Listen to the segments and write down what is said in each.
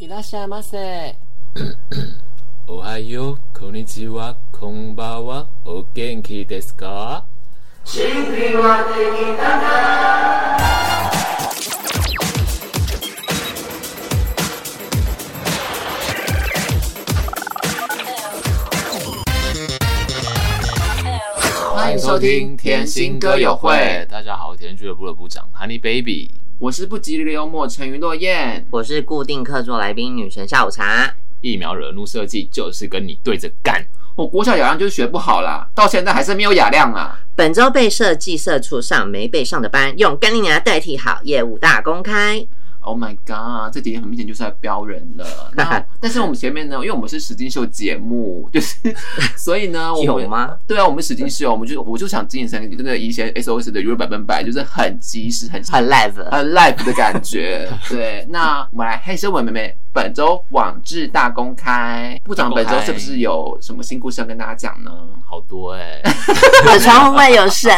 いらっしゃいませ。おはよう、こんにちは、こんばんは。お元気ですか？欢迎收听甜心歌友会。大家好，我是甜心俱乐部的部长 Honey Baby，我是不吉利的幽默沉鱼落雁，我是固定客座来宾女神下午茶。疫苗惹怒设计就是跟你对着干。我国小雅量就是学不好啦，到现在还是没有雅量啊。本周被设计社畜上没被上的班，用干你娘代替好，业务大公开。Oh my god！这几天很明显就是在飙人了。那但是我们前面呢，因为我们是实境秀节目，就是 所以呢，我们有吗？对啊，我们实境秀，我们就我就想精神真的一些 SOS 的娱乐百分百，就是很及时、很很 live、很 live 的感觉。对，那我们来黑涩文妹妹，本周网志大公开，部长本周是不是有什么新故事要跟大家讲呢？好多哎、欸，我窗户外有神，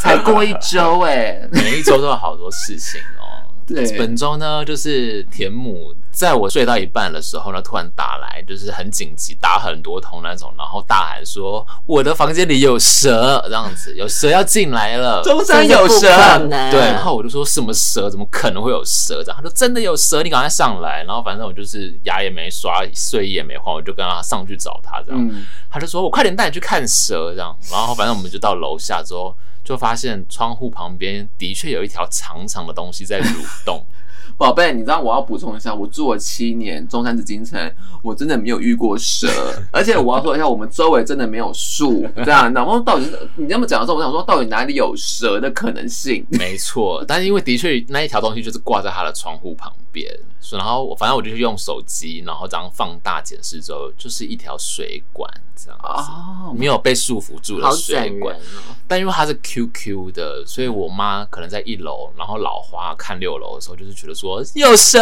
才过一周哎、欸，每一周都有好多事情哦。对，本周呢，就是田母在我睡到一半的时候呢，突然打来，就是很紧急，打很多通那种，然后大喊说：“我的房间里有蛇，这样子，有蛇要进来了，中山有蛇。”对，然后我就说什么蛇？怎么可能会有蛇？这样他说真的有蛇，你赶快上来。然后反正我就是牙也没刷，睡衣也没换，我就跟他上去找他，这样，嗯、他就说我快点带你去看蛇，这样。然后反正我们就到楼下之后。就发现窗户旁边的确有一条长长的东西在蠕动。宝贝，你知道我要补充一下，我住了七年中山紫禁城，我真的没有遇过蛇，而且我要说一下，我们周围真的没有树，这样。然后到底你这么讲的时候，我想说，到底哪里有蛇的可能性？没错，但是因为的确那一条东西就是挂在他的窗户旁边，然后我反正我就是用手机，然后这样放大检视之后，就是一条水管这样子，哦，没有被束缚住的水管。哦，但因为它是 QQ 的，所以我妈可能在一楼，然后老花看六楼的时候，就是觉得说。说有蛇，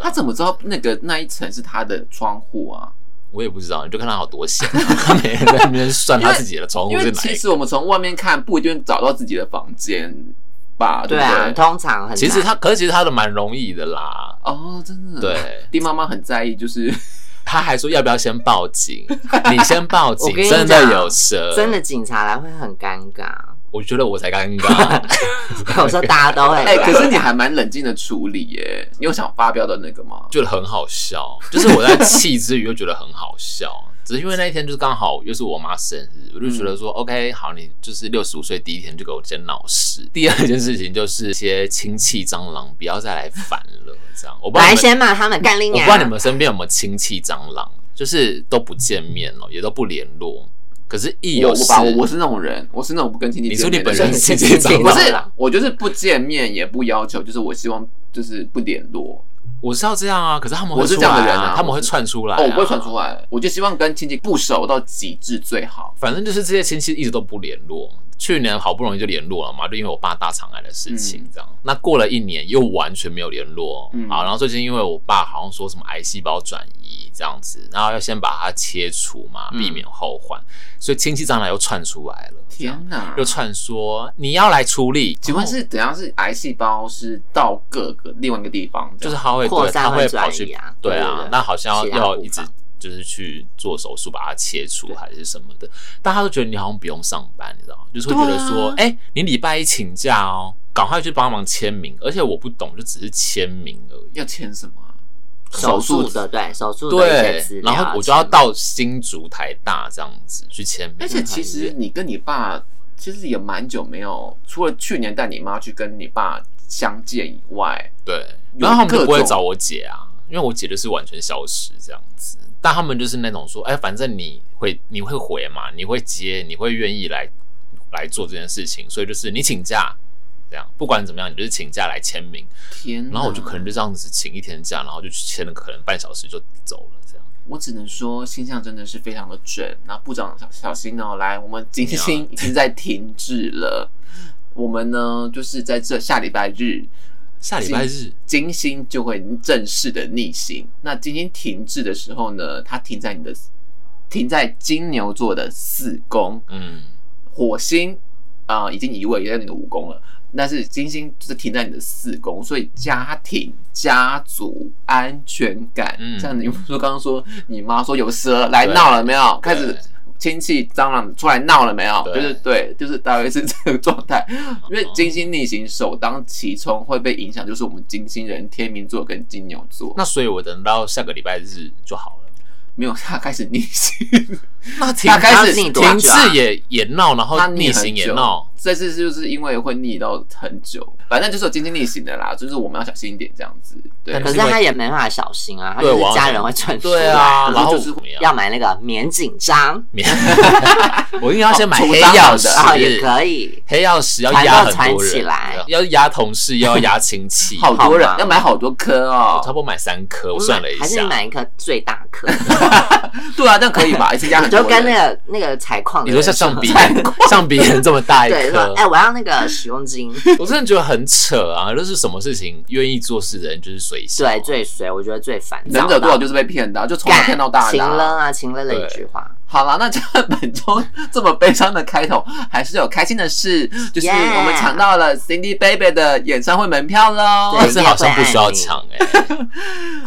他怎么知道那个那一层是他的窗户啊？我也不知道，你就看他好多闲，他每天在那边算他自己的窗户是哪。其实我们从外面看不一定找到自己的房间吧？对啊，通常很。其实他，可是其实他的蛮容易的啦。哦，真的。对，丁妈妈很在意，就是 他还说要不要先报警？你先报警，真的有蛇，真的警察来会很尴尬。我觉得我才尴尬，我说大家都会。哎、欸，可是你还蛮冷静的处理耶。你有想发飙的那个吗？觉得很好笑，就是我在气之余又觉得很好笑。只是因为那一天就是刚好又是我妈生日，我就觉得说、嗯、OK，好，你就是六十五岁第一天就给我先闹事。第二件事情就是一些亲戚蟑螂不要再来烦了，这样。我不来先骂他们干拎。我不知道你们身边有没有亲戚蟑螂，就是都不见面了，也都不联络。可是，一有我，我我是那种人，我是那种不跟亲戚。你说你本身亲戚长不是，我就是不见面也不要求，就是我希望就是不联络。我是要这样啊，可是他们我是这样的人啊，他们会窜出来、啊。哦，我不会窜出来，我就希望跟亲戚不熟到极致最好。反正就是这些亲戚一直都不联络。去年好不容易就联络了嘛，就因为我爸大肠癌的事情，这样。嗯、那过了一年又完全没有联络。嗯、好，然后最近因为我爸好像说什么癌细胞转移这样子，然后要先把它切除嘛，避免后患，嗯、所以亲戚蟑螂又窜出来了。天哪！又窜说你要来处理？请问是怎样？是癌细胞是到各个另外一个地方，就是它会对它会跑去啊？对啊，那好像要要一直。就是去做手术把它切除还是什么的，大家都觉得你好像不用上班，你知道吗？就是会觉得说，哎、欸，你礼拜一请假哦，赶快去帮忙签名。而且我不懂，就只是签名而已。要签什么？手术的，对，手术的对。然后我就要到新竹台大这样子去签名。而且其实你跟你爸其实也蛮久没有，除了去年带你妈去跟你爸相见以外，对。然后他们就不会找我姐啊，因为我姐就是完全消失这样子。但他们就是那种说，哎、欸，反正你会你会回嘛，你会接，你会愿意来来做这件事情，所以就是你请假，这样不管怎么样，你就是请假来签名。天，然后我就可能就这样子请一天假，然后就去签了，可能半小时就走了。这样，我只能说星象真的是非常的准。那部长小小心哦，来，我们金星已经在停滞了，我们呢就是在这下礼拜日。下礼拜日，金星就会正式的逆行。那金星停滞的时候呢，它停在你的，停在金牛座的四宫。嗯，火星啊、呃，已经移位，也在你的五宫了。但是金星就是停在你的四宫，所以家庭、家族、安全感，嗯，像你说刚刚说你妈说有蛇来闹了没有？开始亲戚蟑螂出来闹了没有？就是对，就是大约是这个状态。因为金星逆行首当其冲会被影响，就是我们金星人天秤座跟金牛座。那所以我等到下个礼拜日就好了。没有，他开始逆行，那他开始停滞也也闹，然后逆行也闹。这次就是因为会腻到很久，反正就是有经济逆行的啦，就是我们要小心一点这样子。对，可是他也没办法小心啊，他就是家人会传出来。对啊，然后就是要买那个免紧张，免。我应该要先买黑曜石啊，也可以。黑曜石要压很多人，要压同事，又要压亲戚，好多人要买好多颗哦，差不多买三颗，我算了一下，还是买一颗最大颗。对啊，这样可以吧？一次压很多。就跟那个那个采矿，你说像橡皮橡皮人这么大一颗，哎，我要那个使用金。我真的觉得很扯啊！就是什么事情愿意做事的人就是随性，对，最随。我觉得最烦，能者多少就是被骗的，就从小骗到大。情了啊，情了的一句话。好了，那这本周这么悲伤的开头，还是有开心的事，就是我们抢到了 Cindy Baby 的演唱会门票喽。但是好像不需要抢哎。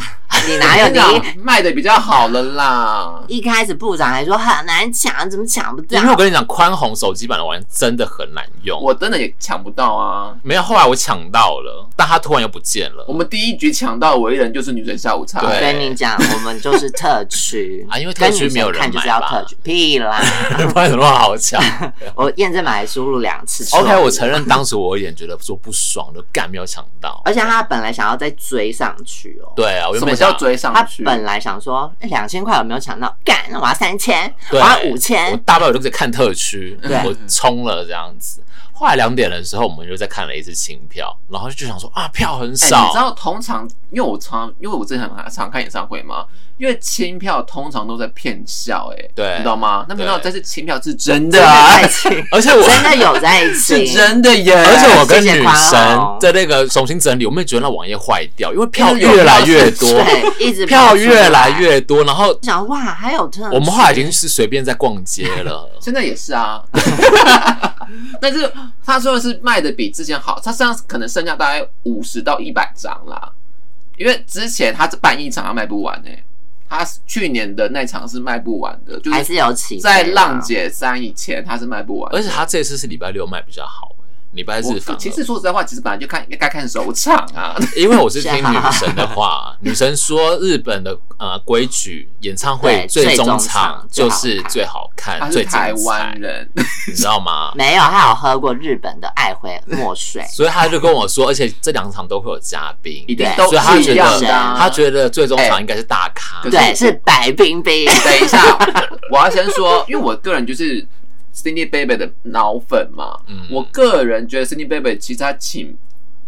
你哪有 你卖的比较好了啦？一开始部长还说很难抢，怎么抢不到？因为我跟你讲，宽宏手机版的玩意真的很难用，我真的也抢不到啊。没有，后来我抢到了，但他突然又不见了。我们第一局抢到的唯一人就是女神下午茶。我跟你讲，我们就是特区 啊，因为特区没有人买吧？屁啦，不然怎么好抢？我验证码还输入两次。OK，我承认当时我有点觉得说不爽，就干没有抢到。而且他本来想要再追上去哦。对啊，我原本要追上去。他本来想说，两千块有没有抢到？干，那我要三千，我要五千。我大不了就在看特区，我冲了这样子。后来两点的时候，我们又再看了一次清票，然后就想说啊，票很少。你知道，通常因为我常因为我之前很常看演唱会嘛，因为清票通常都在骗笑，哎，对，你知道吗？那没想到这次清票是真的啊，而且我真的有在一起，是真的耶！而且我跟女神在那个重新整理，我们也觉得那网页坏掉，因为票越来越多，对，一直票越来越多，然后想哇，还有这，我们后来已经是随便在逛街了，现在也是啊，但是。他说的是卖的比之前好，他现在可能剩下大概五十到一百张啦，因为之前他办一场他卖不完呢、欸，他去年的那场是卖不完的，就还是有起在浪姐三以前他是卖不完，而且他这次是礼拜六卖比较好。礼拜日，其实说实在话，其实本来就看应该看首场啊。因为我是听 女神的话，女神说日本的呃规矩，演唱会最终场就是最好看、最精彩。台湾人，你知道吗？没有，他有喝过日本的爱回墨水，所以他就跟我说，而且这两场都会有嘉宾，一定都是一样的。他觉得最终场应该是大咖，对，是白冰冰。等一下，我要先说，因为我个人就是。Cindy Baby 的脑粉嘛，嗯，我个人觉得 Cindy Baby 其实他请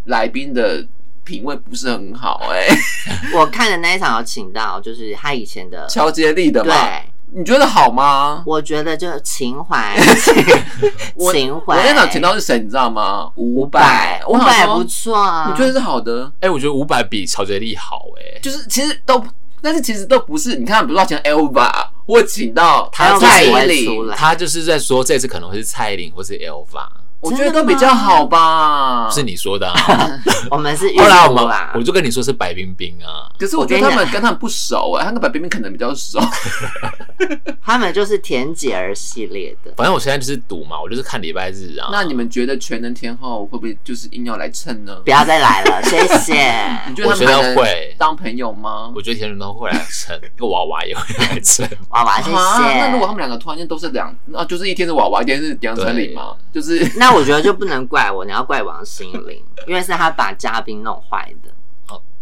来宾的品味不是很好哎、欸。我看的那一场有请到，就是他以前的乔杰利的嘛，对，你觉得好吗？我觉得就情怀，情怀。我那场请到是谁，你知道吗？五百，五百不错啊，你觉得是好的？哎、欸，我觉得五百比乔杰利好哎、欸，就是其实都。但是其实都不是，你看，比如说请 Elva，或请到他蔡依林，他就是在说这次可能会是蔡依林或是 Elva。我觉得都比较好吧，是你说的啊。我们是后来我们我就跟你说是白冰冰啊，可是我觉得他们跟他们不熟哎，他跟白冰冰可能比较熟。他们就是甜姐儿系列的，反正我现在就是赌嘛，我就是看礼拜日啊。那你们觉得全能天后会不会就是硬要来蹭呢？不要再来了，谢谢。你觉得他们会当朋友吗？我觉得天人都会来蹭，个娃娃也会来蹭。娃娃谢谢。那如果他们两个突然间都是两，那就是一天是娃娃，一天是杨丞琳嘛，就是那。我觉得就不能怪我，你要怪王心凌，因为是他把嘉宾弄坏的。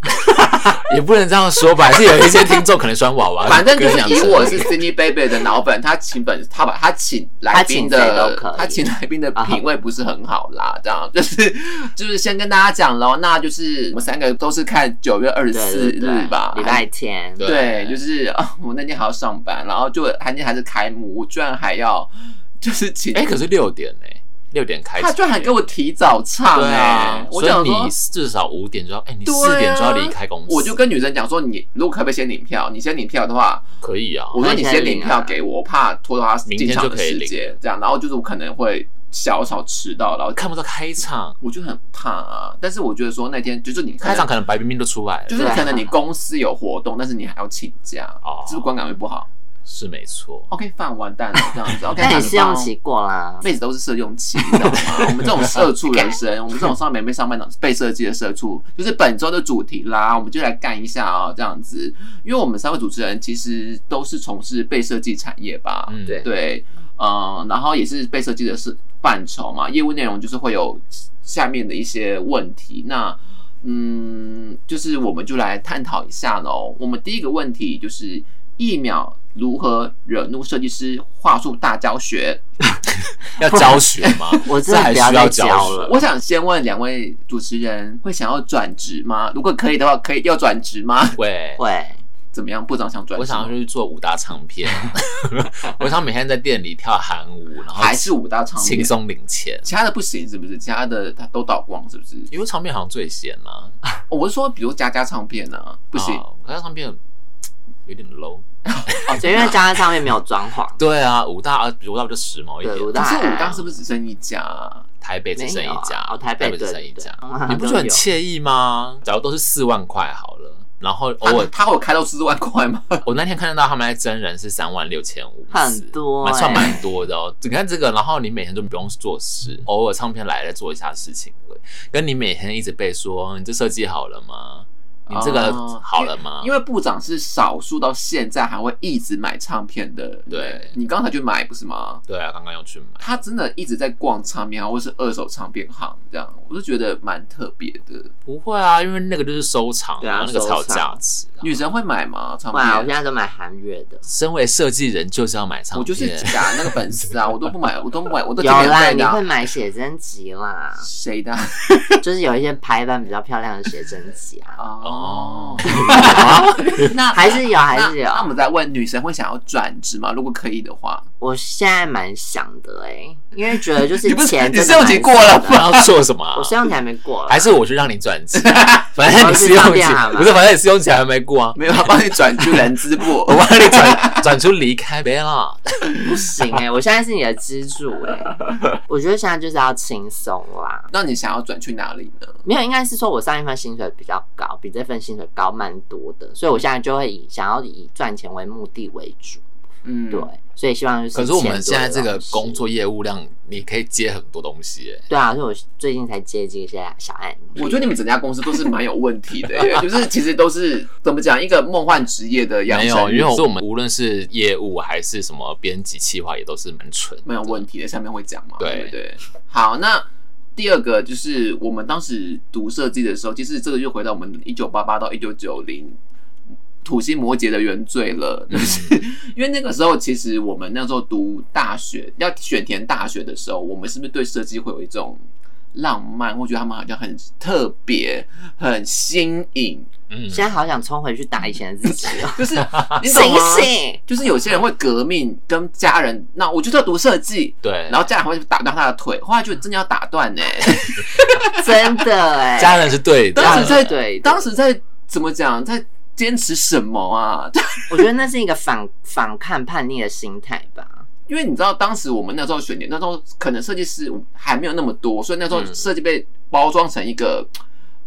也不能这样说吧，还是有一些听众可能喜欢娃娃。反正就是以我是 Cindy Baby 的脑粉，他请本他把他请来宾的，他请来宾的品味不是很好啦。这样就是就是先跟大家讲喽，那就是我们三个都是看九月二十四日吧，礼拜天。对，就是我那天还要上班，然后就还天还是开幕，我居然还要就是请。哎，可是六点呢？六点开始，他居然还给我提早唱啊！所以你至少五点就要，哎，你四点就要离开公司。我就跟女生讲说，你如果可不可以先领票？你先领票的话，可以啊。我说你先领票给我，我怕拖到他明天就可以领。这样，然后就是我可能会小小迟到，然后看不到开场，我就很怕啊。但是我觉得说那天就是你开场可能白冰冰都出来了，就是可能你公司有活动，但是你还要请假，哦，是不是观感会不好？是没错，OK，饭完蛋了 这样子。OK，那你试用期过啦，妹子都是试用期，你知道吗？我们这种社畜人生，我们这种上面没上班的被设计的社畜，就是本周的主题啦，我们就来干一下啊，这样子。因为我们三位主持人其实都是从事被设计产业吧，嗯，对对，嗯，然后也是被设计的是范畴嘛，业务内容就是会有下面的一些问题，那嗯，就是我们就来探讨一下喽。我们第一个问题就是一秒。如何惹怒设计师？话术大教学，要教学吗？我这还需要教了。我想先问两位主持人，会想要转职吗？如果可以的话，可以要转职吗？会会怎么样？部长想转职？我想要去做五大唱片，我想每天在店里跳韩舞，然后还是五大唱片，轻松领钱。其他的不行是不是？其他的他都倒光是不是？因为唱片好像最闲呢。我是说，比如佳佳唱片呢，不行，佳佳唱片。有点 low，哦，就因为家家唱片没有装潢。对啊，五大啊，比五大不就时髦一点？五大可是五大是不是只剩一家？台北只剩一家，哦，台北只剩一家，你不觉得很惬意吗？假如都是四万块好了，然后偶尔他会开到四万块吗？我那天看得到他们在真人是三万六千五，很多，算蛮多的哦。你看这个，然后你每天都不用做事，偶尔唱片来了做一下事情，跟你每天一直被说你这设计好了吗？你这个好了吗？因为部长是少数到现在还会一直买唱片的。对，你刚才去买不是吗？对啊，刚刚要去买。他真的一直在逛唱片行或是二手唱片行，这样我就觉得蛮特别的。不会啊，因为那个就是收藏，对啊，那个才有价值。女神会买吗？唱片？我现在都买韩乐的。身为设计人就是要买唱片。我就是假那个粉丝啊，我都不买，我都不买，我都有啦。你会买写真集啦？谁的？就是有一些排版比较漂亮的写真集啊。哦。哦，那还是有，还是有。那我们再问，女生会想要转职吗？如果可以的话，我现在蛮想的哎，因为觉得就是 钱，你试用期过了，不要做什么？我试用期还没过，还是我去让你转职？反正你试用期不是，反正你试用期还没过啊。没有，帮你转出人资部，我帮你转转出离开别了。不行哎，我现在是你的支柱哎，我觉得现在就是要轻松啦。那你想要转去哪里呢？没有，应该是说我上一份薪水比较高，比这份薪水高蛮多的，所以我现在就会以想要以赚钱为目的为主。嗯，对，所以希望就是。可是我们现在这个工作业务量，你可以接很多东西哎。对啊，所以我最近才接这些小案。我觉得你们整家公司都是蛮有问题的，就是其实都是怎么讲一个梦幻职业的样子。没有，因为我们无论是业务还是什么编辑企划，也都是蛮蠢，没有问题的。下面会讲嘛？对对。好，那。第二个就是我们当时读设计的时候，其实这个就回到我们一九八八到一九九零土星摩羯的原罪了，就是因为那个时候其实我们那时候读大学要选填大学的时候，我们是不是对设计会有一种浪漫，我觉得他们好像很特别、很新颖？嗯，现在好想冲回去打以前的自己哦，就 是你懂吗？就是有些人会革命，跟家人，那我就是要读设计，对，然后家人会打断他的腿，后来就真的要打断。呢，真的哎，家人是对的，当时在对，当时在怎么讲，在坚持什么啊？我觉得那是一个反 反抗叛逆的心态吧，因为你知道，当时我们那时候选点，那时候可能设计师还没有那么多，所以那时候设计被包装成一个。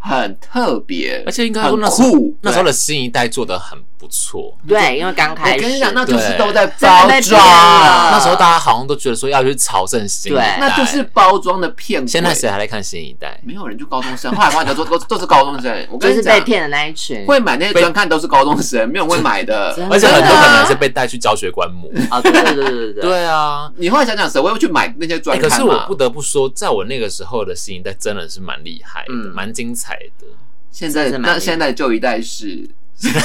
很特别，而且应该说那时候那时候的新一代做的很不错。对，因为刚开始，我跟你讲，那就是都在包装。那时候大家好像都觉得说要去朝圣新一代，那就是包装的骗。现在谁还在看新一代？没有人，就高中生。后来发现都都 都是高中生。我跟你讲，被骗的那一群，会买那些专看都是高中生，没有人会买的。而且很多可能是被带去教学观摩。啊，对对对对对。对啊，你后来想想，谁会去买那些专看？可是我不得不说，在我那个时候的新一代真的是蛮厉害的，蛮精彩的。现在那现在旧一代是，现在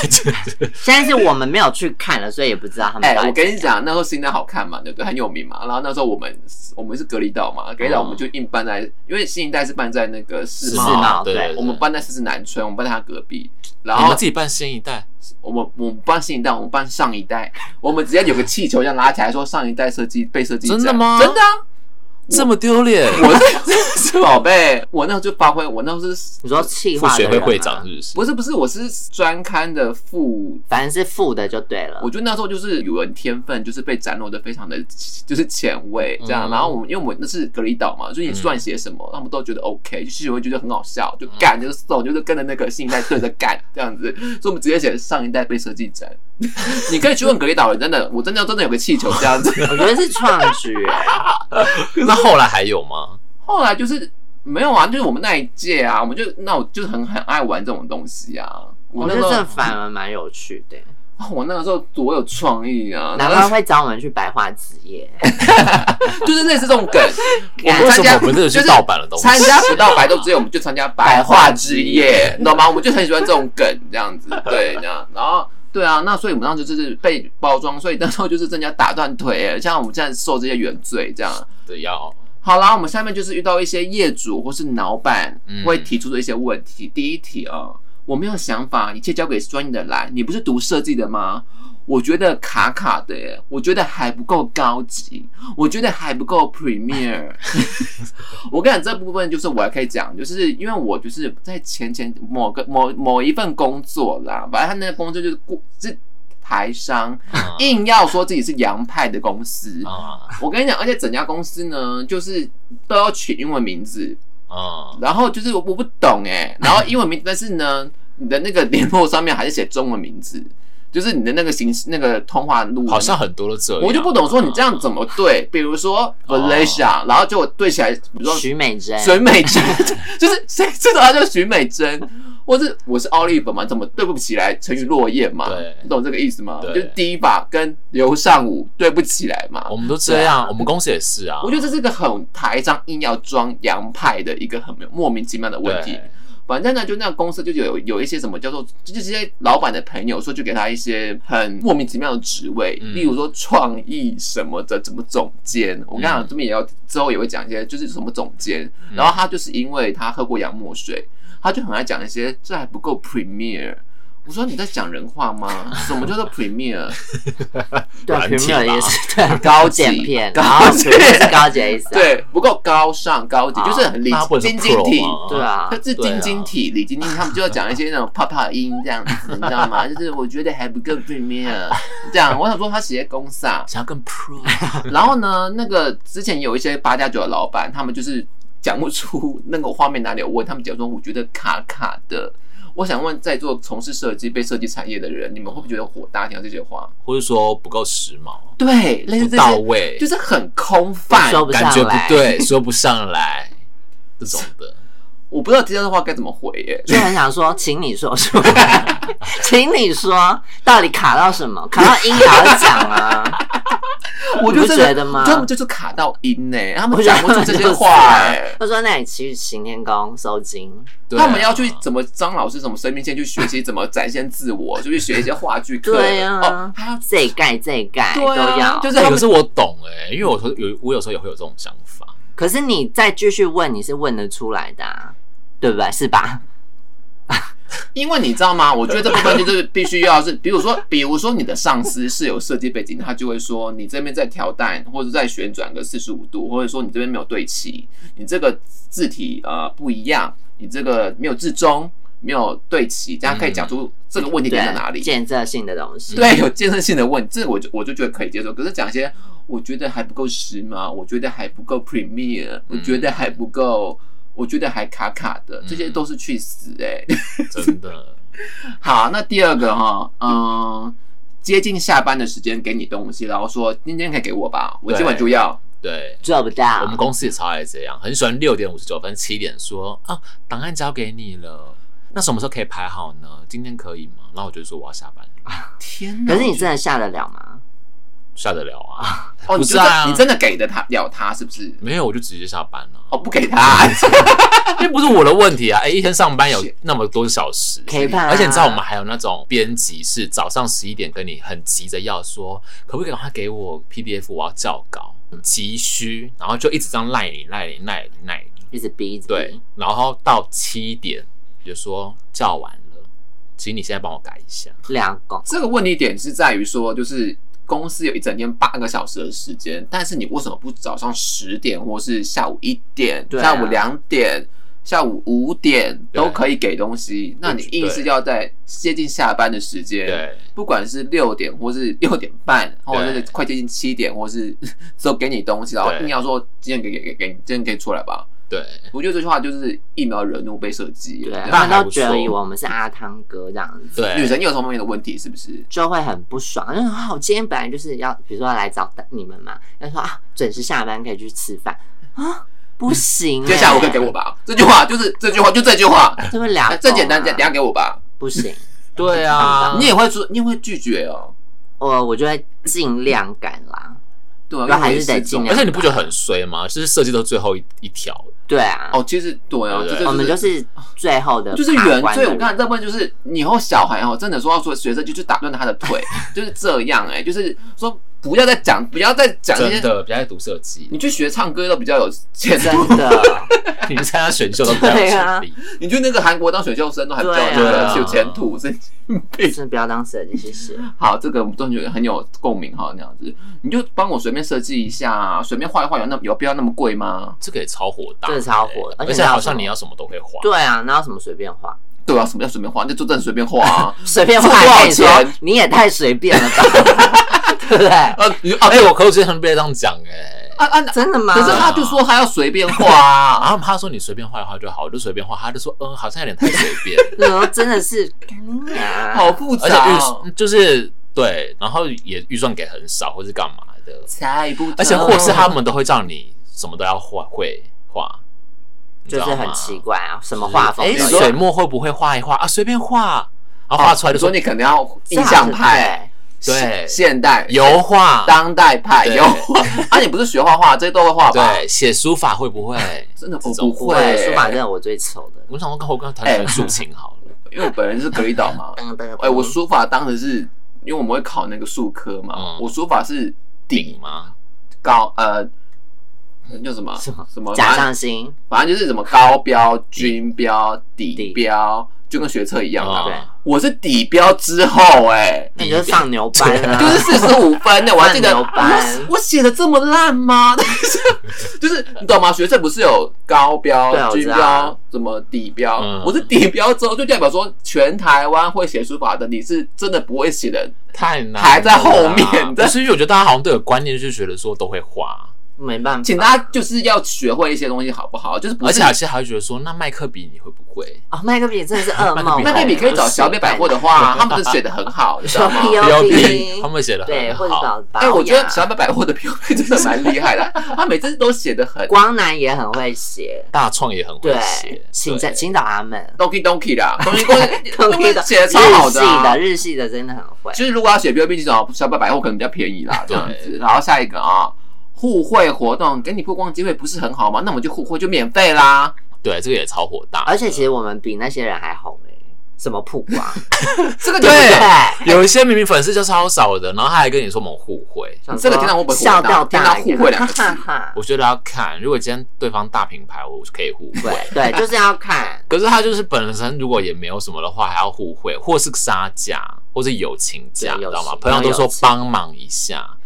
现在是我们没有去看了，所以也不知道他们。哎，我跟你讲，那时候新一代好看嘛，对不对？很有名嘛。然后那时候我们我们是隔离岛嘛，隔离岛我们就硬搬在，因为新一代是搬在那个世贸，对，我们搬在四四南村，我们搬在他隔壁。然后我们自己搬新一代，我们我们搬新一代，我们搬上一代，我们直接有个气球这样拉起来，说上一代设计被设计。真的吗？真的啊。这么丢脸，我是 宝贝，我那时候就发挥，我那时候是你说企划副学会会长是不是？不是不是，我是专刊的副，反正是副的就对了。我觉得那时候就是语文天分，就是被展露的非常的就是前卫这样。然后我们因为我们那是隔离岛嘛，所以你乱写什么，他们都觉得 OK，就系会觉得很好笑，就干就是送，就是跟着那个新一代对着干这样子。所以我们直接写上一代被设计展。你可以去问隔离岛人，真的，我真的真的有个气球这样子。我觉得是创举。那后来还有吗？后来就是没有啊，就是我们那一届啊，我们就那我就是很很爱玩这种东西啊。我觉得这反而蛮有趣的。我那个时候多有创意啊！难怪会找我们去白话职业，就是类似这种梗。我们参加我们这个是盗版的东西，参加不到白昼之夜，我们就参加白话之夜，你懂吗？我们就很喜欢这种梗，这样子，对，这样，然后。对啊，那所以我们当时就是被包装，所以那时候就是增加打断腿，像我们现在受这些原罪这样。对，要好啦，我们下面就是遇到一些业主或是老板会提出的一些问题。嗯、第一题啊，我没有想法，一切交给专业的来。你不是读设计的吗？我觉得卡卡的耶，我觉得还不够高级，我觉得还不够 Premier。我跟你讲，这部分就是我还可以讲，就是因为我就是在前前某个某某一份工作啦，反正他那个工作就是过是台商，硬要说自己是洋派的公司。我跟你讲，而且整家公司呢，就是都要取英文名字啊，然后就是我不懂哎，然后英文名，但是呢，你的那个联络上面还是写中文名字。就是你的那个形式，那个通话录，好像很多都这样。我就不懂说你这样怎么对？比如说 Valencia，然后就对起来，比如说许美珍，许美珍，就是谁知道他叫许美珍，或是我是奥利本嘛？怎么对不起来？沉鱼落雁嘛？你懂这个意思吗？就是第一把跟刘尚武对不起来嘛？我们都这样，我们公司也是啊。我觉得这是一个很台上硬要装洋派的一个很莫名其妙的问题。反正呢，就那个公司就有有一些什么叫做，就这些老板的朋友说，就给他一些很莫名其妙的职位，嗯、例如说创意什么的，怎么总监。我跟你讲，这边也要之后也会讲一些，就是什么总监。嗯、然后他就是因为他喝过洋墨水，他就很爱讲一些，这还不够 Premier。我说你在讲人话吗？什么叫做 Premier？对，Premier 的意思，对，高级片，高级是高级的意思，对，不够高尚，高级就是很礼晶晶体，对啊，他是晶晶体，李晶晶，他们就要讲一些那种泡泡音这样子，你知道吗？就是我觉得还不够 Premier，这样，我想说他写公司啊，想要更 Pro，然后呢，那个之前有一些八加九的老板，他们就是讲不出那个画面哪里有问，他们讲说我觉得卡卡的。我想问，在座从事设计、被设计产业的人，你们会不会觉得火大？听到这些话，或者说不够时髦？对，不到位，就是很空泛，感觉不对，说不上来 这种的。我不知道这些话该怎么回耶，就很想说，请你说说，请你说，到底卡到什么？卡到音也要讲啊？我就觉得吗？他们就是卡到音呢，他们讲不出这些话哎。他说：“那你去行天宫收金，他们要去怎么张老师什么生命线去学习怎么展现自我，就去学一些话剧课。对呀，他要这盖这盖都要。就是可是我懂哎，因为我说有我有时候也会有这种想法。可是你再继续问，你是问得出来的，对不对？是吧？”因为你知道吗？我觉得这部分就是必须要是，比如说，比如说你的上司是有设计背景，他就会说你这边在调淡或者在旋转个四十五度，或者说你这边没有对齐，你这个字体呃不一样，你这个没有字中，没有对齐，这样可以讲出这个问题点在哪里？建设性的东西，对，有建设性的问题，这我就我就觉得可以接受。可是讲一些我觉得还不够时髦，我觉得还不够 Premier，我觉得还不够。我觉得还卡卡的，这些都是去死 哎！真的。好，那第二个哈，嗯，接近下班的时间给你东西，然后说今天可以给我吧，我今晚就要。对，做不到。我们公司也超爱这样，很喜欢六点五十九分、七点说啊，档案交给你了，那什么时候可以排好呢？今天可以吗？然后我就说我要下班。啊、天哪！可是你真的下得了吗？下得了啊！哦，你真的你真的给的他了他是不是？没有，我就直接下班了。哦，不给他，这不是我的问题啊！哎，一天上班有那么多小时，而且你知道我们还有那种编辑是早上十一点跟你很急着要说，可不可以赶快给我 PDF，我要校稿，急需，然后就一直这样赖你赖你赖你赖你，一直逼，对，然后到七点就说叫完了，请你现在帮我改一下。两个，这个问题点是在于说，就是。公司有一整天八个小时的时间，但是你为什么不早上十点，或是下午一点、啊、下午两点、下午五点都可以给东西？那你硬是要在接近下班的时间，对，不管是六点或是六点半，或者是快接近七点，或是 都给你东西，然后硬要说今天给给给给你，今天可以出来吧？对，我觉得这句话就是疫苗惹怒被设计，对，他们都觉得以为我们是阿汤哥这样子。对，女神你有什么方面的问题？是不是就会很不爽？因为啊，我今天本来就是要，比如说要来找你们嘛，要说啊，准时下班可以去吃饭啊，不行、欸，接下来我可以给我吧？这句话就是这句话，就这句话，这么两，这简单，等下给我吧？不行，对啊，你也会说，你也会拒绝哦。我我就会尽量赶啦，对啊，还是得尽量。而且你不觉得很衰吗？就是设计到最后一一条。对啊，哦，其实对啊，我们就是最后的，就是原罪。我看这部分就是以后小孩哦，真的说要说学生就去打断他的腿，就是这样哎，就是说不要再讲，不要再讲这些的，不要再读设计。你去学唱歌都比较有前途的，你去参加选秀都比较有潜力。你去那个韩国当选秀生都还比较有前途，真的不要当设计师。好，这个我们都觉得很有共鸣哈，那样子你就帮我随便设计一下，随便画一画，有那有必要那么贵吗？这个也超火大。超火的，而且好像你要什么都可以画。对啊，那要什么随便画？对啊，什么叫随便画？那就真的随便画啊，随便画。多少钱？你也太随便了吧？对不对？呃，哎，我可我之前被这样讲哎，啊啊，真的吗？可是他就说他要随便画啊，然 后他说你随便画一画就好，我就随便画。他就说嗯，好像有点太随便。然后真的是，好复杂，而且预就是对，然后也预算给很少，或是干嘛的，而且或是他们都会叫你什么都要画会。画就是很奇怪啊，什么画风？哎，水墨会不会画一画啊？随便画，然后画出来就说你肯定要印象派，对，现代油画、当代派油画。啊，你不是学画画，这些都会画吧？对，写书法会不会？真的我不会，书法真的我最丑的。我想说跟我刚刚谈谈竖琴好了，因为我本人是格里岛嘛。哎，我书法当时是因为我们会考那个术科嘛，我书法是顶吗？高呃。叫什么什么什么甲上心，反正就是什么高标、均标、底标，就跟学测一样啊。对，我是底标之后，哎，那你就上牛班了，就是四十五分的。我还记得，我写的这么烂吗？就是你懂吗？学测不是有高标、均标、什么底标？我是底标之后，就代表说全台湾会写书法的，你是真的不会写的，太难，排在后面。但是因为我觉得大家好像都有观念，就觉得说都会画。没办法，请大家就是要学会一些东西，好不好？就是不是，而且还还会觉得说，那麦克笔你会不会啊？麦克笔真的是噩梦。麦克笔可以找小北百货的话，他们写的很好，你知道吗？POP 他们写的对，或者找哎，我觉得小北百货的 POP 真的蛮厉害的，他每次都写的很。光南也很会写，大创也很会写，请在请找他们。Donkey Donkey 啦，Donkey 的写的超好的，日系的日系的真的很会。就是如果要写 POP，去找小北百货可能比较便宜啦，这样子。然后下一个啊。互惠活动给你曝光机会不是很好吗？那我们就互惠就免费啦。对，这个也超火大。而且其实我们比那些人还红哎、欸，什么曝光？这个对，有一些明明粉丝就超少的，然后他还跟你说我们互惠，这个听到我本笑到听到互惠两个字，我觉得要看。如果今天对方大品牌，我可以互惠。对，就是要看。可是他就是本身如果也没有什么的话，还要互惠，或是杀价，或是友情价，你知道吗？朋友都说帮忙一下。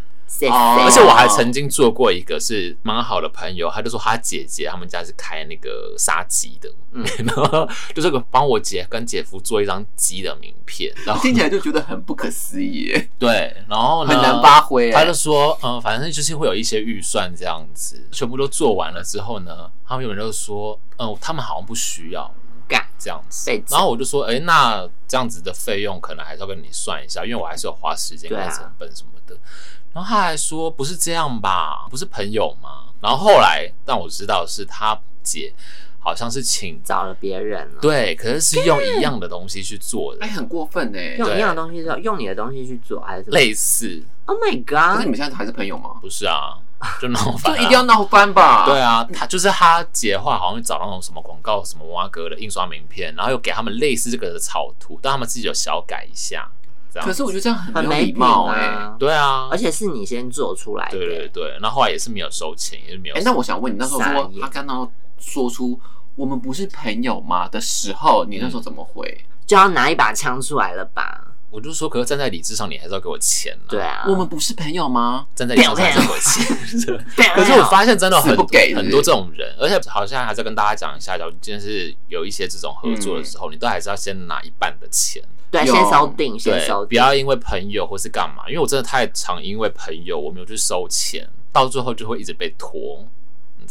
而且我还曾经做过一个是蛮好的朋友，他就说他姐姐他们家是开那个杀鸡的，嗯，然后就是个帮我姐跟姐夫做一张鸡的名片，然后听起来就觉得很不可思议，对，然后很难发挥。他就说，嗯，反正就是会有一些预算这样子，全部都做完了之后呢，他们有人就说，嗯，他们好像不需要干这样子，然后我就说，哎，那这样子的费用可能还是要跟你算一下，因为我还是有花时间跟成本什么的。然后他还说不是这样吧，不是朋友吗？然后后来让我知道是他姐，好像是请找了别人了。对，可是是用一样的东西去做的，哎，很过分哎！用一样的东西做，用你的东西去做，还是类似？Oh my god！可是你们现在还是朋友吗？不是啊，就闹翻，就一定要闹翻吧？对啊，他就是他姐的话，好像找到那种什么广告、什么挖哥的印刷名片，然后又给他们类似这个的草图，但他们自己有小改一下。可是我觉得这样很没礼貌哎，对啊，而且是你先做出来的，对对对，那后来也是没有收钱，也是没有。哎，那我想问你，那时候说他刚刚说出我们不是朋友吗的时候，你那时候怎么回？就要拿一把枪出来了吧？我就说，可是站在理智上，你还是要给我钱。对啊，我们不是朋友吗？站在理智上还是要给我钱。可是我发现真的很很多这种人，而且好像还是要跟大家讲一下，假如今天是有一些这种合作的时候，你都还是要先拿一半的钱。对，先收定，先收定，不要因为朋友或是干嘛，因为我真的太常因为朋友我没有去收钱，到最后就会一直被拖。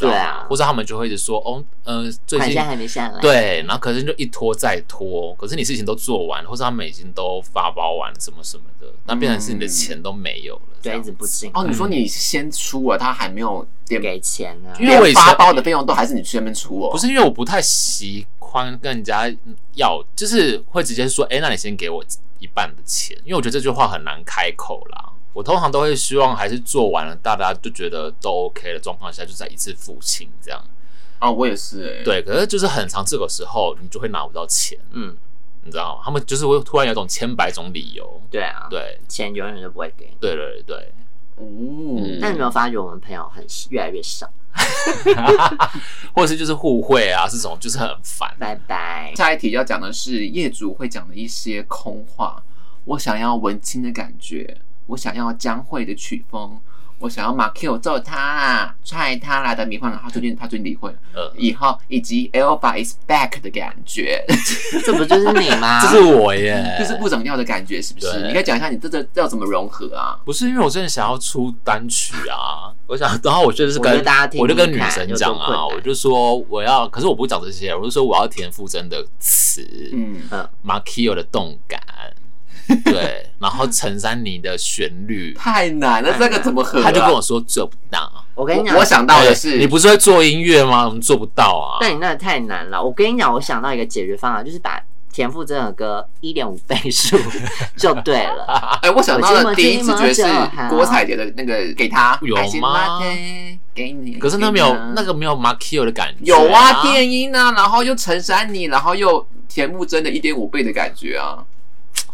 对啊，或者他们就会一直说哦，呃，最近还没下来。对，然后可是就一拖再拖，可是你事情都做完，或者他们已经都发包完什么什么的，那变成是你的钱都没有了，对，一直不进。哦，你说你先出了，他还没有给钱呢？因为我发包的费用都还是你去那边出哦。不是因为我不太习惯跟人家要，就是会直接说，哎，那你先给我一半的钱，因为我觉得这句话很难开口啦。我通常都会希望还是做完了，大家就觉得都 OK 的状况下，就再一次付清这样。啊，我也是哎、欸。对，可是就是很长这个时候，你就会拿不到钱。嗯，你知道吗？他们就是会突然有一种千百种理由。对啊。对，钱永远都不会给。对对对。哦、嗯。那你有没有发觉我们朋友很越来越少？或者是就是互惠啊，这种就是很烦。拜拜。下一题要讲的是业主会讲的一些空话。我想要文青的感觉。我想要江蕙的曲风，我想要马 Q 揍他、踹他来的迷幻。他最近他最近离婚，呃，以后以及 Elva is back 的感觉，这不就是你吗？这是我耶，就是不怎么样的感觉，是不是？你可以讲一下你这这要怎么融合啊？不是因为我真的想要出单曲啊，我想，然后我就是跟我，大家听听我就跟女神讲啊，我就说我要，可是我不讲这些，我就说我要填馥甄的词，嗯，马 Q 的动感。对，然后陈珊妮的旋律太难了，这个怎么合？他就跟我说做不到。我跟你讲，我想到的是，你不是会做音乐吗？我们做不到啊。但你那太难了。我跟你讲，我想到一个解决方案，就是把田馥甄的歌一点五倍速 就对了。哎，我想到的第一直觉是郭采洁的那个给他有吗？给你，可是那没有那个没有 Markio 的感觉。有啊，电音啊，然后又陈珊妮，然后又田馥甄的一点五倍的感觉啊。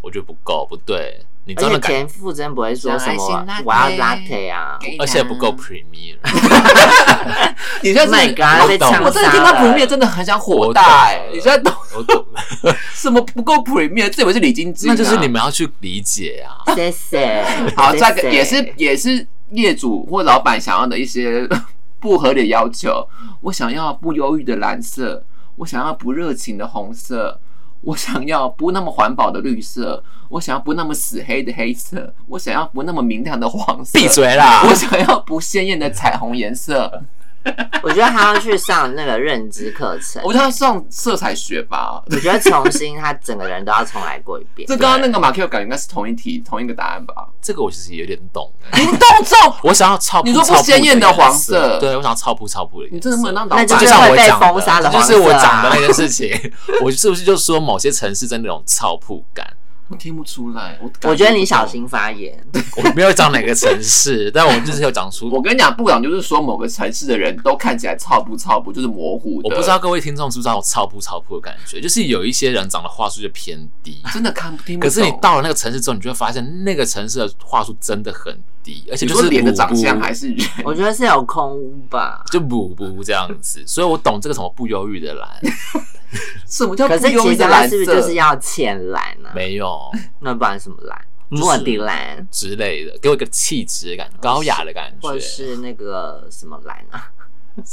我觉得不够，不对。你真的田馥甄不会说什么我要 latte 啊，而且不够 premium。你现在是懂？我真的听到 premium 真的很想火大哎！你现在懂？我懂 什么不够 premium？这以为是李金枝？那就是你们要去理解啊。谢谢。好，这个也是也是业主或老板想要的一些 不合理的要求。我想要不忧郁的蓝色，我想要不热情的红色。我想要不那么环保的绿色，我想要不那么死黑的黑色，我想要不那么明亮的黄色。闭嘴啦！我想要不鲜艳的彩虹颜色。我觉得他要去上那个认知课程。我觉得他上色彩学吧。我觉得重新他整个人都要重来过一遍。这刚刚那个马 Q 感觉应该是同一题同一个答案吧？这个我其实有点懂。你懂这？我想要超，你说不鲜艳的黄色，对我想要超铺超铺的。你真的不能让导演？就像我讲的，就是我讲的那个事情。我是不是就说某些城市真的那种超铺感？我听不出来，我我觉得你小心发言。我没有讲哪个城市，但我就是要讲出。我跟你讲，部长就是说某个城市的人都看起来超不超不，就是模糊的。我不知道各位听众知不知道我超不超不的感觉，就是有一些人长的话术就偏低，真的看不听。可是你到了那个城市之后，你就会发现那个城市的话术真的很低，而且就是脸的长相还是人。我觉得是有空屋吧，就补补这样子。所以我懂这个什么不忧郁的蓝。什么叫？可是其实它是不是就是要浅蓝呢？没有，那不然什么蓝？莫迪蓝之类的，给我一个气质的感觉，高雅的感觉。或者是那个什么蓝啊？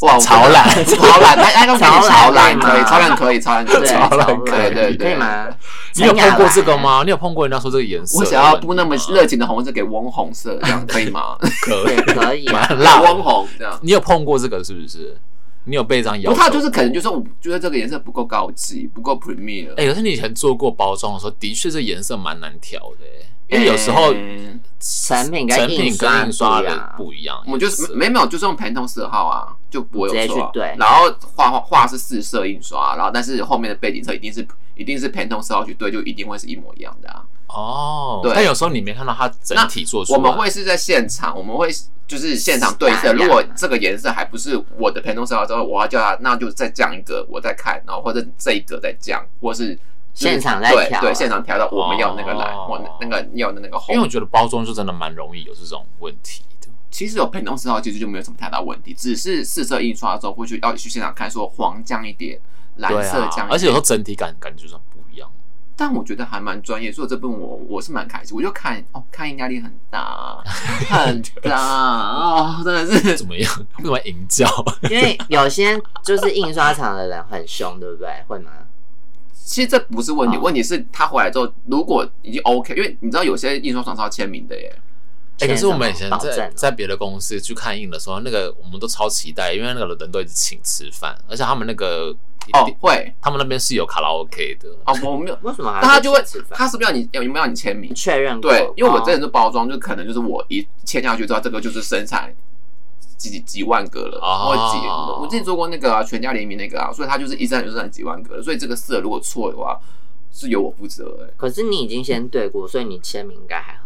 哇，潮蓝，潮蓝，大家都可以潮蓝，可以，潮蓝可以，潮蓝可以，潮蓝可以，对对吗？你有碰过这个吗？你有碰过人家说这个颜色？我想要不那么热情的红色，给翁红色，这样可以吗？可以，可以，辣温红这样。你有碰过这个是不是？你有被这样要求？不，他就是可能就是我觉得这个颜色不够高级，不够 premier。哎、欸，可是你以前做过包装的时候，的确这颜色蛮难调的，因为有时候成品跟印刷的不一样。我们就是没没有，就是用 Pantone 色号啊，就不会有错。对，然后画画画是四色印刷，然后但是后面的背景色一定是一定是 Pantone 色号去对，就一定会是一模一样的啊。哦，对。但有时候你没看到它整体做出来，我们会是在现场，我们会。就是现场对色，如果这个颜色还不是我的陪同色号之后，我要叫他，那就再降一个，我再看，然后或者这一个再降，或是现场再调，对，现场调到我们要那个蓝或那个要的那个红。因为我觉得包装就真的蛮容易有这种问题的。其实有陪同色号，其实就没有什么太大问题，只是试色印刷的时候会去要去现场看，说黄降一点，蓝色降一点，而且有时候整体感感觉上。但我觉得还蛮专业，所以这部分我我是蛮开心。我就看哦，看压力很大，很大哦，真的是怎么样？为什么营教？因为有些就是印刷厂的人很凶，对不对？会吗？其实这不是问题，问题是他回来之后，如果已经 OK，因为你知道有些印刷厂是要签名的耶。哎，可是我们以前在在别的公司去看印的时候，那个我们都超期待，因为那个人都一直请吃饭，而且他们那个。哦，会，他们那边是有卡拉 OK 的。哦，我没有，为什么？那他就会，他是不是要你有没有要你签名确认？对，因为我这人是包装，就可能就是我一签下去之后，这个就是生产几几几万个了，或几，我之前做过那个全家联名那个啊，所以他就是一生产就生产几万个，所以这个色如果错的话，是由我负责。哎，可是你已经先对过，所以你签名应该还好。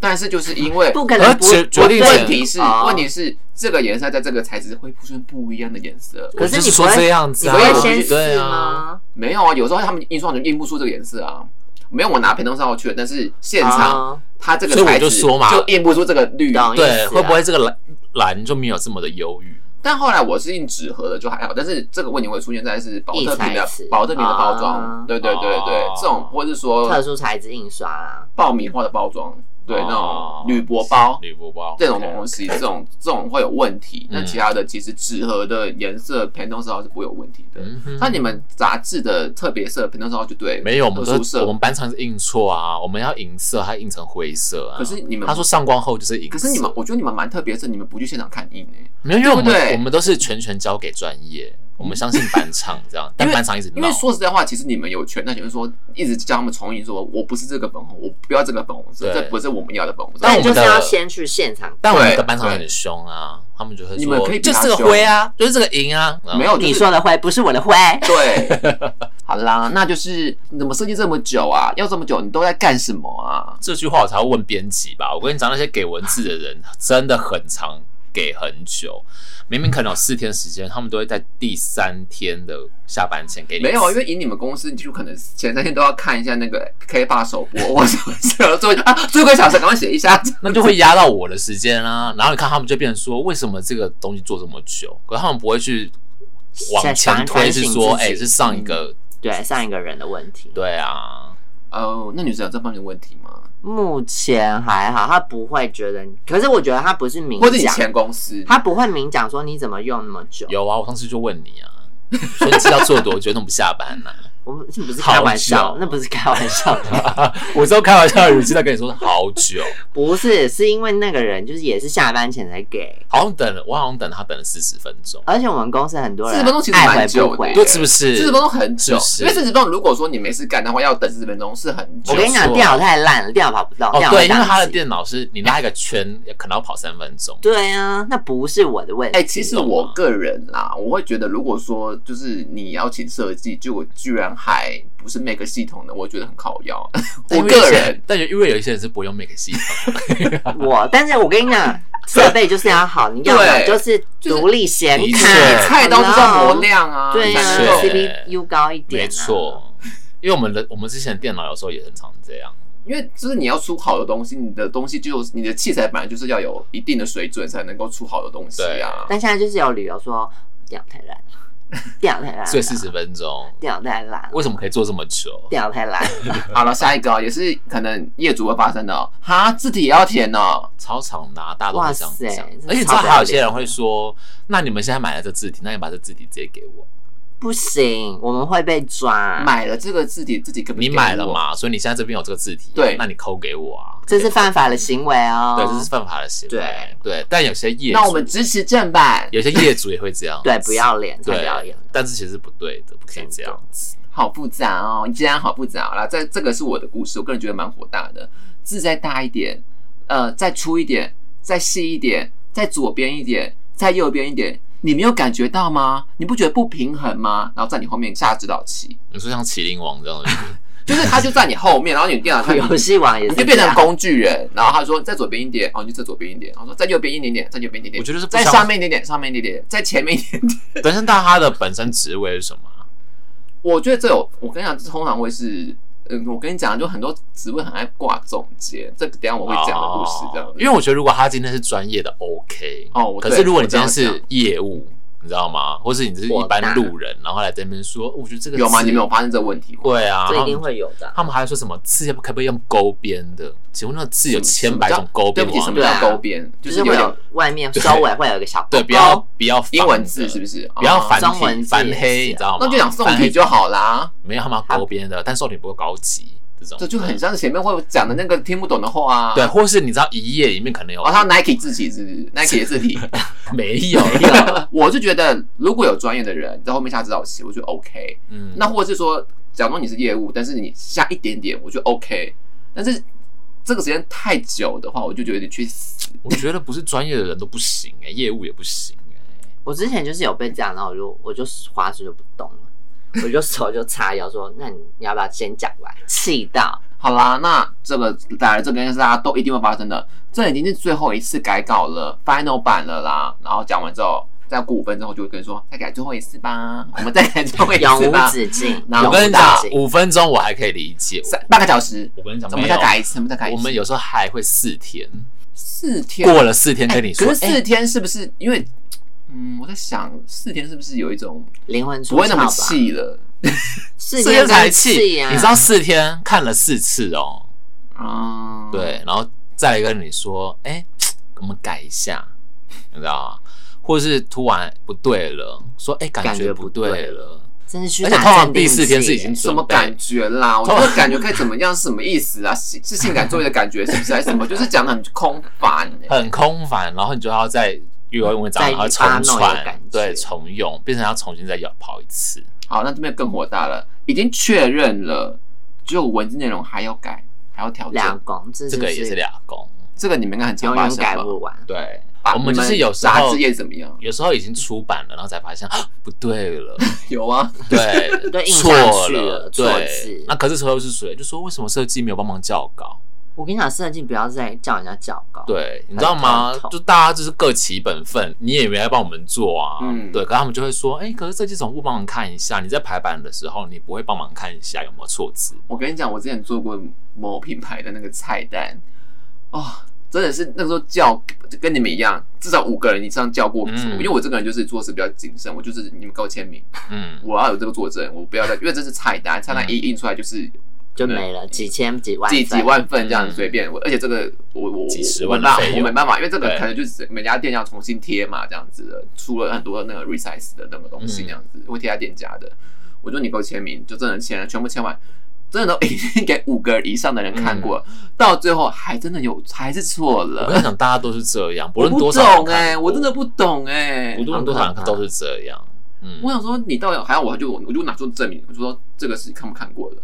但是就是因为不可能不，问题是问题是这个颜色在这个材质会出现不一样的颜色。可是你说这样子，你不会先试吗？没有啊，有时候他们印刷就印不出这个颜色啊。没有，我拿平头上去了，但是现场它这个材质就印不出这个绿。对，会不会这个蓝蓝就没有这么的忧郁？但后来我是印纸盒的，就还好。但是这个问题会出现在是保特瓶的保特瓶的包装，对对对对，这种或者是说特殊材质印刷啊，爆米花的包装。对，那种铝箔包，铝箔包这种东西，这种这种会有问题。那其他的其实纸盒的颜色、平头色是不会有问题的。那你们杂志的特别色、平头色就对，没有，我们都我们班上是印错啊，我们要银色，还印成灰色啊。可是你们他说上光后就是银色，可是你们我觉得你们蛮特别的是，你们不去现场看印诶，没有，因为我们我们都是全权交给专业。我们相信班长这样，但班长一直因为说实在话，其实你们有权，那就是说一直叫他们重影，说我不是这个粉红，我不要这个粉红色，这不是我们要的粉红色。但我们就是要先去现场。但我们的班长很凶啊，他们就会说，你们可以就是这个灰啊，就是这个银啊，没有你说的灰，不是我的灰。对，好啦，那就是你怎么设计这么久啊？要这么久，你都在干什么啊？这句话我才会问编辑吧。我跟你讲，那些给文字的人真的很长。给很久，明明可能有四天时间，他们都会在第三天的下班前给你。没有，因为以你们公司，你就可能前三天都要看一下那个 K 八首播，或者什么时候做啊，最后一个小时赶快写一下，那就会压到我的时间啊。然后你看他们就变成说，为什么这个东西做这么久？可是他们不会去往前推，是说，哎、欸，是上一个、嗯、对上一个人的问题。对啊，哦，那女生有这方面的问题吗？目前还好，他不会觉得。可是我觉得他不是明讲，或者以前公司，他不会明讲说你怎么用那么久。有啊，我上次就问你啊，说你知道做多久，那么不下班呢、啊？我们这不是开玩笑，那不是开玩笑的。我知道开玩笑的语气在跟你说好久，不是，是因为那个人就是也是下班前才给，好像等了，我好像等他等了四十分钟。而且我们公司很多人四十分钟其实蛮久的，对，是不是？四十分钟很久，因为四十分钟如果说你没事干的话，要等四十分钟是很久。我跟你讲，电脑太烂了，电脑跑不到。哦，对，因为他的电脑是你拉一个圈，可能要跑三分钟。对啊，那不是我的问题。哎，其实我个人啦，我会觉得，如果说就是你邀请设计，就居然还不是。Make 系统的，我觉得很靠腰。我个人，但因为有一些人是不用 Make 系统。我，但是我跟你讲，设备就是要好，你要的就是独立显卡，菜刀就是要磨亮啊，对啊，CPU 高一点。没错，因为我们的我们之前电脑有时候也很常这样，因为就是你要出好的东西，你的东西就你的器材本来就是要有一定的水准才能够出好的东西啊。但现在就是有理由说这样太烂。电 脑太烂，睡四十分钟。电脑太烂，为什么可以做这么久？电脑太烂。好了，下一个也是可能业主会发生的哦。哈，字体也要填哦，超长的，大多都会这样讲。而且你知道还有些人会说，那你们现在买了这字体，那你把这字体直接给我。不行，我们会被抓。买了这个字体，自己可你买了嘛？所以你现在这边有这个字体，对，那你扣给我啊。这是犯法的行为哦。对，这是犯法的行为。对对，但有些业主，那我们支持正版。有些业主也会这样。对，不要脸，不要脸。但是其实是不对的，不可以这样子。好复杂哦，你既然好复杂了。这这个是我的故事，我个人觉得蛮火大的。字再大一点，呃，再粗一点，再细一点，再左边一点，再右边一点。你没有感觉到吗？你不觉得不平衡吗？然后在你后面下指导棋，你说像麒麟王这样的，就是他就在你后面，然后你电脑他 游戏王也是，你就变成工具人。然后他说在左边一点，哦，你就在左边一点。然后说在右边一点点，在右边一点点。我觉得是在上面一点点，上面一点点，在前面一点点。本身大他的本身职位是什么？我觉得这有，我跟你讲，通常会是。嗯，我跟你讲，就很多职位很爱挂总监，这等下我会讲的故事这样。因为我觉得，如果他今天是专业的，OK 哦。可是如果你今天是业务，你知道吗？或是你只是一般路人，然后来这边说，我觉得这个有吗？你没有发现这个问题吗？会啊，这一定会有的。他们还说什么字可不可以用勾边的？请问那个字有千百种勾边吗？对不起，什么叫勾边？就是会有外面周围会有一个小对，不要不要英文字是不是？不要繁体繁黑，你知道吗？那就讲宋体就好啦。没有他们要勾边的，但宋体不够高级。这种。这就很像是前面会讲的那个听不懂的话啊，对，或是你知道一页里面可能有。哦，他 Nike 字体是 Nike 的字体没有，我就觉得如果有专业的人在后面下指导棋，我觉得 OK，嗯，那或者是说，假如说你是业务，但是你下一点点，我觉得 OK，但是这个时间太久的话，我就觉得你去死。我觉得不是专业的人都不行哎、欸，业务也不行哎、欸。我之前就是有被这样，然后我就我就滑水就不动了。我就手就叉腰说：“那你你要不要先讲完？”气到好啦，那这个当然这个是大家都一定会发生的。这已经是最后一次改稿了，final 版了啦。然后讲完之后，再过五分钟后就会跟你说：“再改最后一次吧，我们再改最后一次吧。”永无止境。我跟你讲，五分钟我还可以理解，三半个小时。我跟你讲，怎么再改一次？怎么再改一次？我们有时候还会四天，四天过了四天跟你说，可是四天是不是因为？嗯，我在想四天是不是有一种灵魂不会那么气了？四天才气啊！你知道四天看了四次哦，啊，对，然后再来跟你说，哎，我们改一下，你知道吗？或者是突然不对了，说哎，感觉不对了，真的是，而且通常第四天是已经什么感觉啦？我觉得感觉可以怎么样？是什么意思啊？是是性感作业的感觉是不是？还是什么？就是讲的很空泛，很空泛，然后你就要再。又要用一张，然后重传，对，重用，变成要重新再要跑一次。好，那这边更火大了，已经确认了，只有文字内容还要改，还要调整。两公，这个也是两公，这个你们应该很常发生吧？改不完。对，我们就是有时候杂志业怎么样？有时候已经出版了，然后才发现啊，不对了。有啊，对，错了，对。那可是车又是谁？就说为什么设计没有帮忙校稿？我跟你讲，设计不要再叫人家叫稿。对，你知道吗？就大家就是各起本分，你也没来帮我们做啊。嗯，对，可他们就会说，哎，可是设计总部帮忙看一下，你在排版的时候，你不会帮忙看一下有没有错字。我跟你讲，我之前做过某品牌的那个菜单，哦，真的是那个时候叫跟你们一样，至少五个人以上叫过。嗯，因为我这个人就是做事比较谨慎，我就是你们给我签名，嗯，我要有这个作证，我不要再，因为这是菜单，菜单一印出来就是。就没了几千几万几几万份这样随便，而且这个我我几十万我没办法，因为这个可能就是每家店要重新贴嘛，这样子的，出了很多那个 resize 的那个东西，这样子会贴在店家的。我说你给我签名，就真的签了，全部签完，真的都已经给五个以上的人看过，到最后还真的有还是错了。我跟你讲，大家都是这样，不论多少。我不懂哎，我真的不懂哎，不论多少人都是这样。嗯，我想说你到底还要我就我就拿出证明，我就说这个是看不看过的。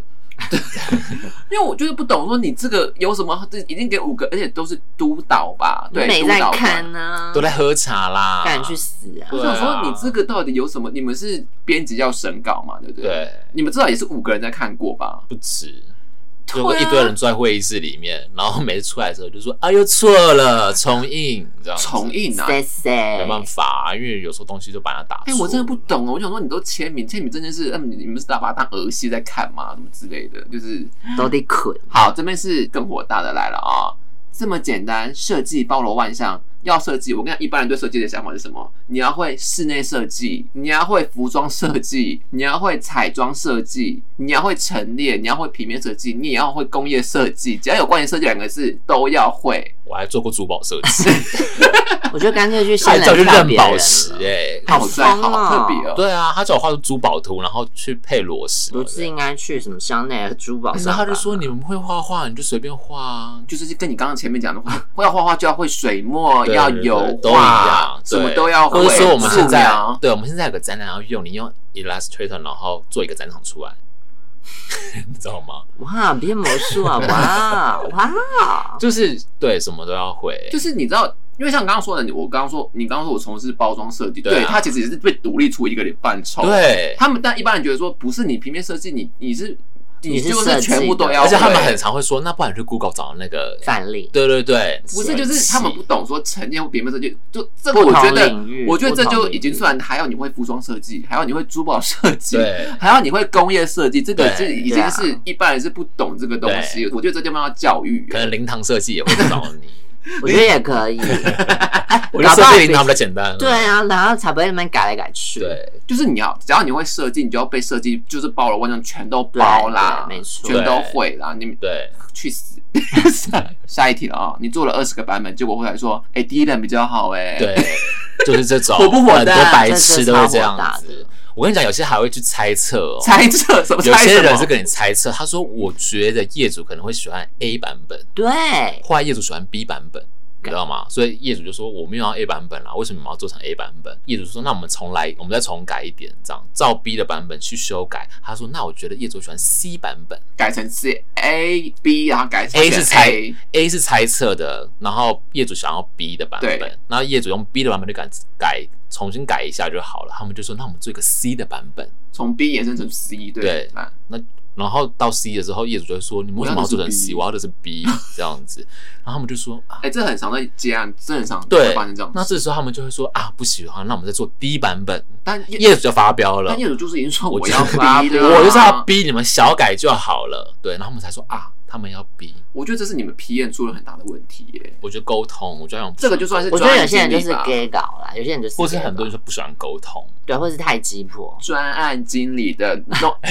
对，因为我就是不懂，说你这个有什么？这已经给五个，而且都是督导吧？对，没在看呢，都在喝茶啦，赶紧去死啊！我想说，你这个到底有什么？你们是编辑要审稿嘛？对不对？对，你们至少也是五个人在看过吧？不止。就一堆人坐在会议室里面，然后每次出来的时候就说：“啊，呦错了，重印，你知道吗？重印啊，没办法啊，因为有时候东西就把它打。”哎，我真的不懂哦。我想说，你都签名，签名这件事，那你们是拿把它当儿戏在看吗？什么之类的，就是都得捆。好，这边是更火大的来了啊！这么简单，设计包罗万象。要设计，我跟，一般人对设计的想法是什么？你要会室内设计，你要会服装设计，你要会彩妆设计，你要会陈列，你要会平面设计，你也要会工业设计，只要有关于设计两个字都要会。我还做过珠宝设计，我就干脆去现场去认宝石，哎，好帅，好特别哦。对啊，他叫我画出珠宝图，然后去配螺丝。不是应该去什么香奈儿珠宝？然后他就说，你们会画画，你就随便画啊，就是跟你刚刚前面讲的话，会要画画就要会水墨，要油画，什么都要会。或者说我们现在，对，我们现在有个展览要用，你用 Illustrator，然后做一个展场出来。你知道吗？哇，变魔术啊！哇 哇，就是对什么都要会，就是你知道，因为像刚刚说的，你我刚刚说，你刚刚说我从事包装设计，对，对，它其实也是被独立出一个范畴。对，他们但一般人觉得说，不是你平面设计，你你是。你就是全部都要，而且他们很常会说，那不然你去 Google 找那个范例。对对对，不是就是他们不懂说成见或平面设计，就这个我觉得，我觉得这就已经算还要你会服装设计，还要你会珠宝设计，还要你会工业设计，这个是已经是一般人是不懂这个东西。我觉得这地方要教育，可能灵堂设计也会找你。我觉得也可以。我觉得设计他们比较简单。对啊，然后才不会那边改来改去。对，就是你要，只要你会设计，你就要被设计，就是包罗万象，全都包啦，没错，全都会啦。你对，去死！下一题了啊！你做了二十个版本，结果后来说，哎，第一版比较好，哎，对，就是这种，火不火？很多白痴都会这样子。我跟你讲，有些还会去猜测哦，猜测什么？有些人是跟你猜测，他说，我觉得业主可能会喜欢 A 版本，对，或者业主喜欢 B 版本。你知道吗？所以业主就说我没有要 A 版本啦，为什么我们要做成 A 版本？业主说那我们重来，我们再重改一点，这样照 B 的版本去修改。他说那我觉得业主喜欢 C 版本，改成 C A B，然后改成 A 是猜 A 是猜测的，然后业主想要 B 的版本，对然后业主用 B 的版本就改改重新改一下就好了。他们就说那我们做一个 C 的版本，从 B 延伸成 C，对，对那。然后到 C 的时候，业主就会说：“你们为什么要做成 C？我要的是 B 这样子。”然后他们就说：“哎，这很常在接案，这很常对发生这样。”那这时候他们就会说：“啊，不喜欢，那我们再做 B 版本。”但业主就发飙了。但业主就是已经说：“我要 B 了，我就是要 B，你们小改就好了。”对，然后他们才说：“啊，他们要逼。”我觉得这是你们 P N 出了很大的问题耶。我觉得沟通，我觉得用这个就算是。我觉得有些人就是 gay 搞啦，有些人就是，或是很多人说不喜欢沟通，对，或是太急迫。专案经理的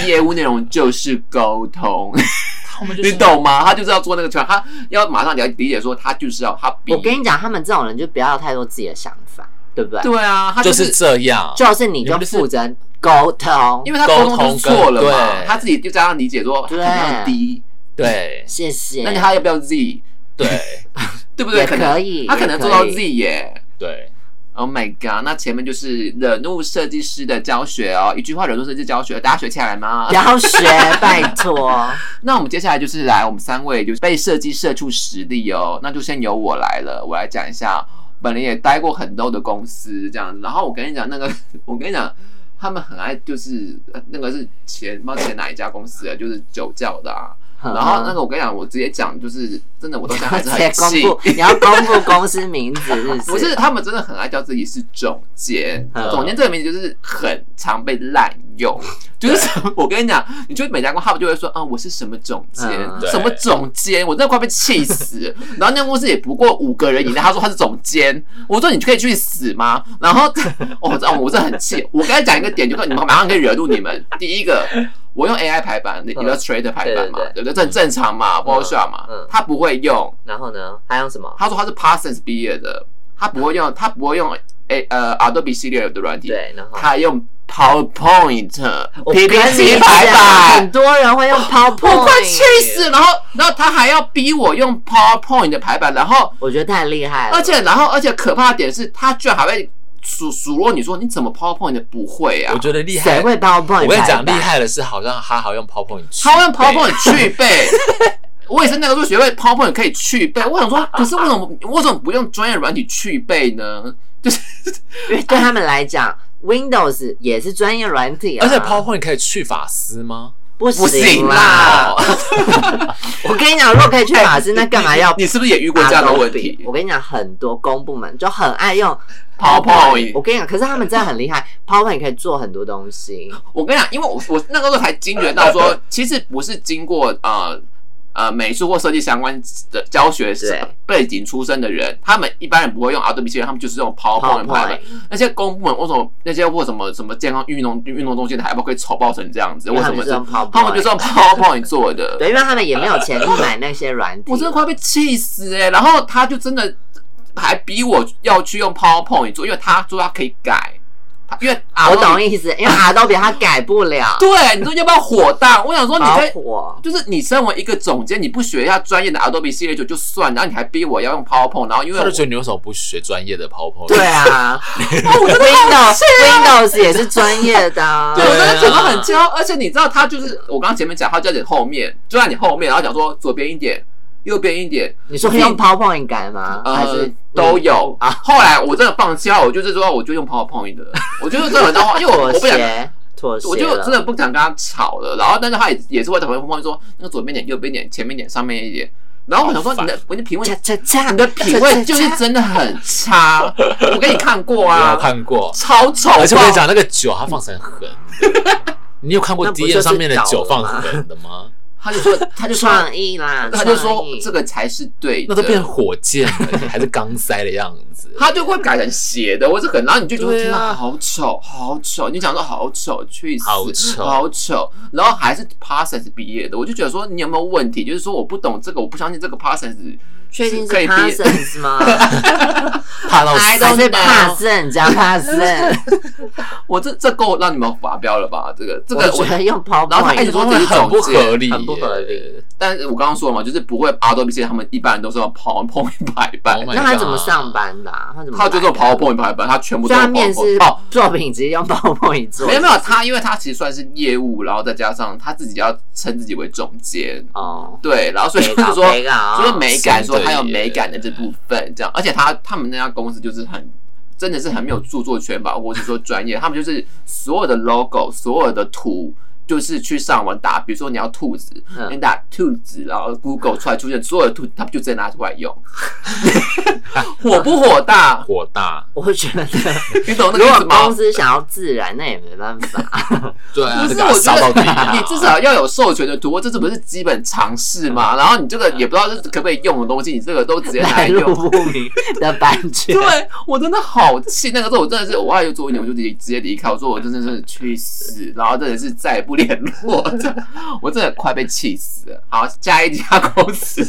业务内容就是沟通，你懂吗？他就是要做那个，他要马上了理解说，他就是要他。我跟你讲，他们这种人就不要有太多自己的想法，对不对？对啊，他就是这样，就是你就负责沟通，因为他沟通错了嘛，他自己就这样理解说，对。对，谢谢。那你还要不要 Z？对，对不对？可以，他可能做到 Z 耶。对，Oh my god！那前面就是惹怒设计师的教学哦，一句话惹怒设计教学，大家学起来吗？要学，拜托。那我们接下来就是来，我们三位就是被设计社畜实力哦，那就先由我来了，我来讲一下。本人也待过很多的公司这样子，然后我跟你讲那个，我跟你讲，他们很爱就是那个是前不知道前哪一家公司的，就是酒窖的啊。然后那个我跟你讲，我直接讲，就是真的，我到现在还是 很气。你要公布公司名字是不是？不是，他们真的很爱叫自己是总监。总监这个名字就是很常被滥用。就是我跟你讲，你就每家公司他们就会说，嗯，我是什么总监，什么总监，我真的快被气死。然后那公司也不过五个人以内，他说他是总监，我说你可以去死吗？然后哦，这我真的很气。我刚才讲一个点，就是你们马上可以惹怒你们。第一个。我用 AI 排版，Illustrator 排版嘛，对不对？这很正常嘛，Photoshop 嘛，他不会用。然后呢？他用什么？他说他是 Parsons 毕业的，他不会用，他不会用 A 呃 Adobe 系列的软体。对，然后他用 PowerPoint，PPT 排版。很多人会用 PowerPoint，我快气死！然后，然后他还要逼我用 PowerPoint 的排版，然后我觉得太厉害了。而且，然后，而且可怕的点是，他居然还会。数数落你说你怎么 PowerPoint 的不会啊？我觉得厉害。谁会 PowerPoint？我跟你讲，厉害的是好像他好用 PowerPoint，他用 PowerPoint 去背。我也是那个时候学会 PowerPoint 可以去背。我想说，可是为什么为什么不用专业软体去背呢？就是因为 对他们来讲，Windows 也是专业软体啊。而且 PowerPoint 可以去发丝吗？不行啦！我跟你讲，如果可以去法师，那干嘛要？你是不是也遇过这样的问题？我跟你讲，很多公部门就很爱用。PowerPoint，我跟你讲，可是他们真的很厉害，PowerPoint 可以做很多东西。我跟你讲，因为我我那个时候才惊觉到说，其实不是经过呃呃美术或设计相关的教学背景出身的人，他们一般人不会用 Adobe 他们就是用 PowerPoint 拍的。那些公部门为什么那些或什么什么健康运动运动中心的海报可以丑爆成这样子？为什么？他们就是用 PowerPoint 做的。对，因为他们也没有钱去买那些软体。我真的快被气死哎！然后他就真的。还逼我要去用 PowerPoint 做，因为他说他可以改，因为我懂意思，因为 Adobe 他改不了。对，你说要不要火大？我想说你可以火，就是你身为一个总监，你不学一下专业的 Adobe 系列就就算，然后你还逼我要用 PowerPoint，然后因为我就觉得你为什么不学专业的 PowerPoint？对啊，Windows Windows 也是专业的，对，我觉得整个很焦，而且你知道他就是我刚刚前面讲，他就在你后面，就在你后面，然后讲说左边一点。右边一点，你说可以用 PowerPoint 改吗？还是都有啊？后来我真的放弃了，我就是说，我就用 PowerPoint 的。我就是这很糟，因为我我不想，我就真的不想跟他吵了。然后，但是他也也是会在旁边说，那个左边点、右边点、前面点、上面一点。然后我想说，你的我的品味，你的品味就是真的很差。我给你看过啊，看过，超丑。而且我跟你讲，那个酒它放成横，你有看过 DM 上面的酒放横的吗？他就说，他就创意啦，他就说这个才是对的，那都变火箭了，还是钢塞的样子，他就会改成斜的或者可能，然后你就觉得天哪，好丑，好丑，你讲说好丑，去死，好丑，好丑，然后还是 Parsons 毕业的，我就觉得说你有没有问题？就是说我不懂这个，我不相信这个 Parsons 确定是 Parsons 吗？怕到 死，还是帕森加帕森？我这这够让你们发飙了吧？这个这个我用 PowerPoint，然后他一直说这是很不合理，很不合理。但是我刚刚说了嘛，就是不会 Adobe 他们一般人都是用 PowerPoint 排版。那他怎么上班的？他怎么？他就是 PowerPoint 排版，他全部都上面试哦作品直接用 PowerPoint 做。没有没有，他因为他其实算是业务，然后再加上他自己要称自己为总监哦。对，然后所以就是说，就是美感，说还有美感的这部分这样，而且他他们那家公司就是很。真的是很没有著作权吧，或者说专业，他们就是所有的 logo，所有的图。就是去上网打，比如说你要兔子，你打兔子，然后 Google 出来出现所有的兔子，他们就直接拿出来用，火不火大？火大！我会觉得，你懂那个意思吗？如果公司想要自然，那也没办法。对啊，不是我觉得你至少要有授权的图，这这不是基本常识吗？然后你这个也不知道这是可不可以用的东西，你这个都直接拿来用不明的版权。对我真的好气，那个时候我真的是，我还有做一点，我就直接直接离开。我说我真的是去死，然后真的是再也不。联络，我真的快被气死了。好，下一家公司，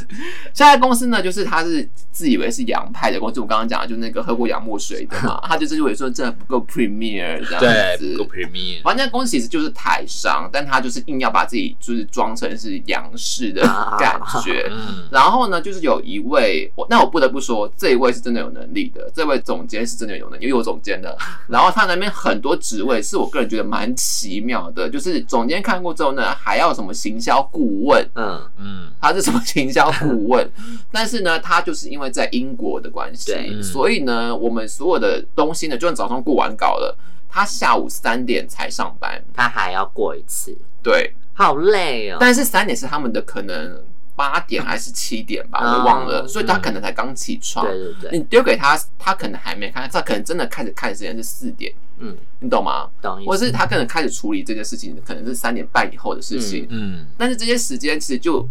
下一家公司呢，就是他是自以为是洋派的公司。我刚刚讲的，就那个喝过洋墨水的嘛，他就是以为说这不够 premier 这样子，不够 premier。反正公司其实就是台商，但他就是硬要把自己就是装成是洋式的感觉。然后呢，就是有一位，那我不得不说，这一位是真的有能力的，这位总监是真的有能力，因为有总监的。然后他那边很多职位是我个人觉得蛮奇妙的，就是总。总监看过之后呢，还要什么行销顾问？嗯嗯，他是什么行销顾问？但是呢，他就是因为在英国的关系，所以呢，我们所有的东西呢，就算早上过完稿了，他下午三点才上班，他还要过一次，对，好累哦。但是三点是他们的可能八点还是七点吧，我忘了，所以他可能才刚起床。对对对，你丢给他，他可能还没看，他可能真的开始看的时间是四点。嗯，你懂吗？懂。或者是他可能开始处理这件事情，可能是三点半以后的事情。嗯。但是这些时间其实就，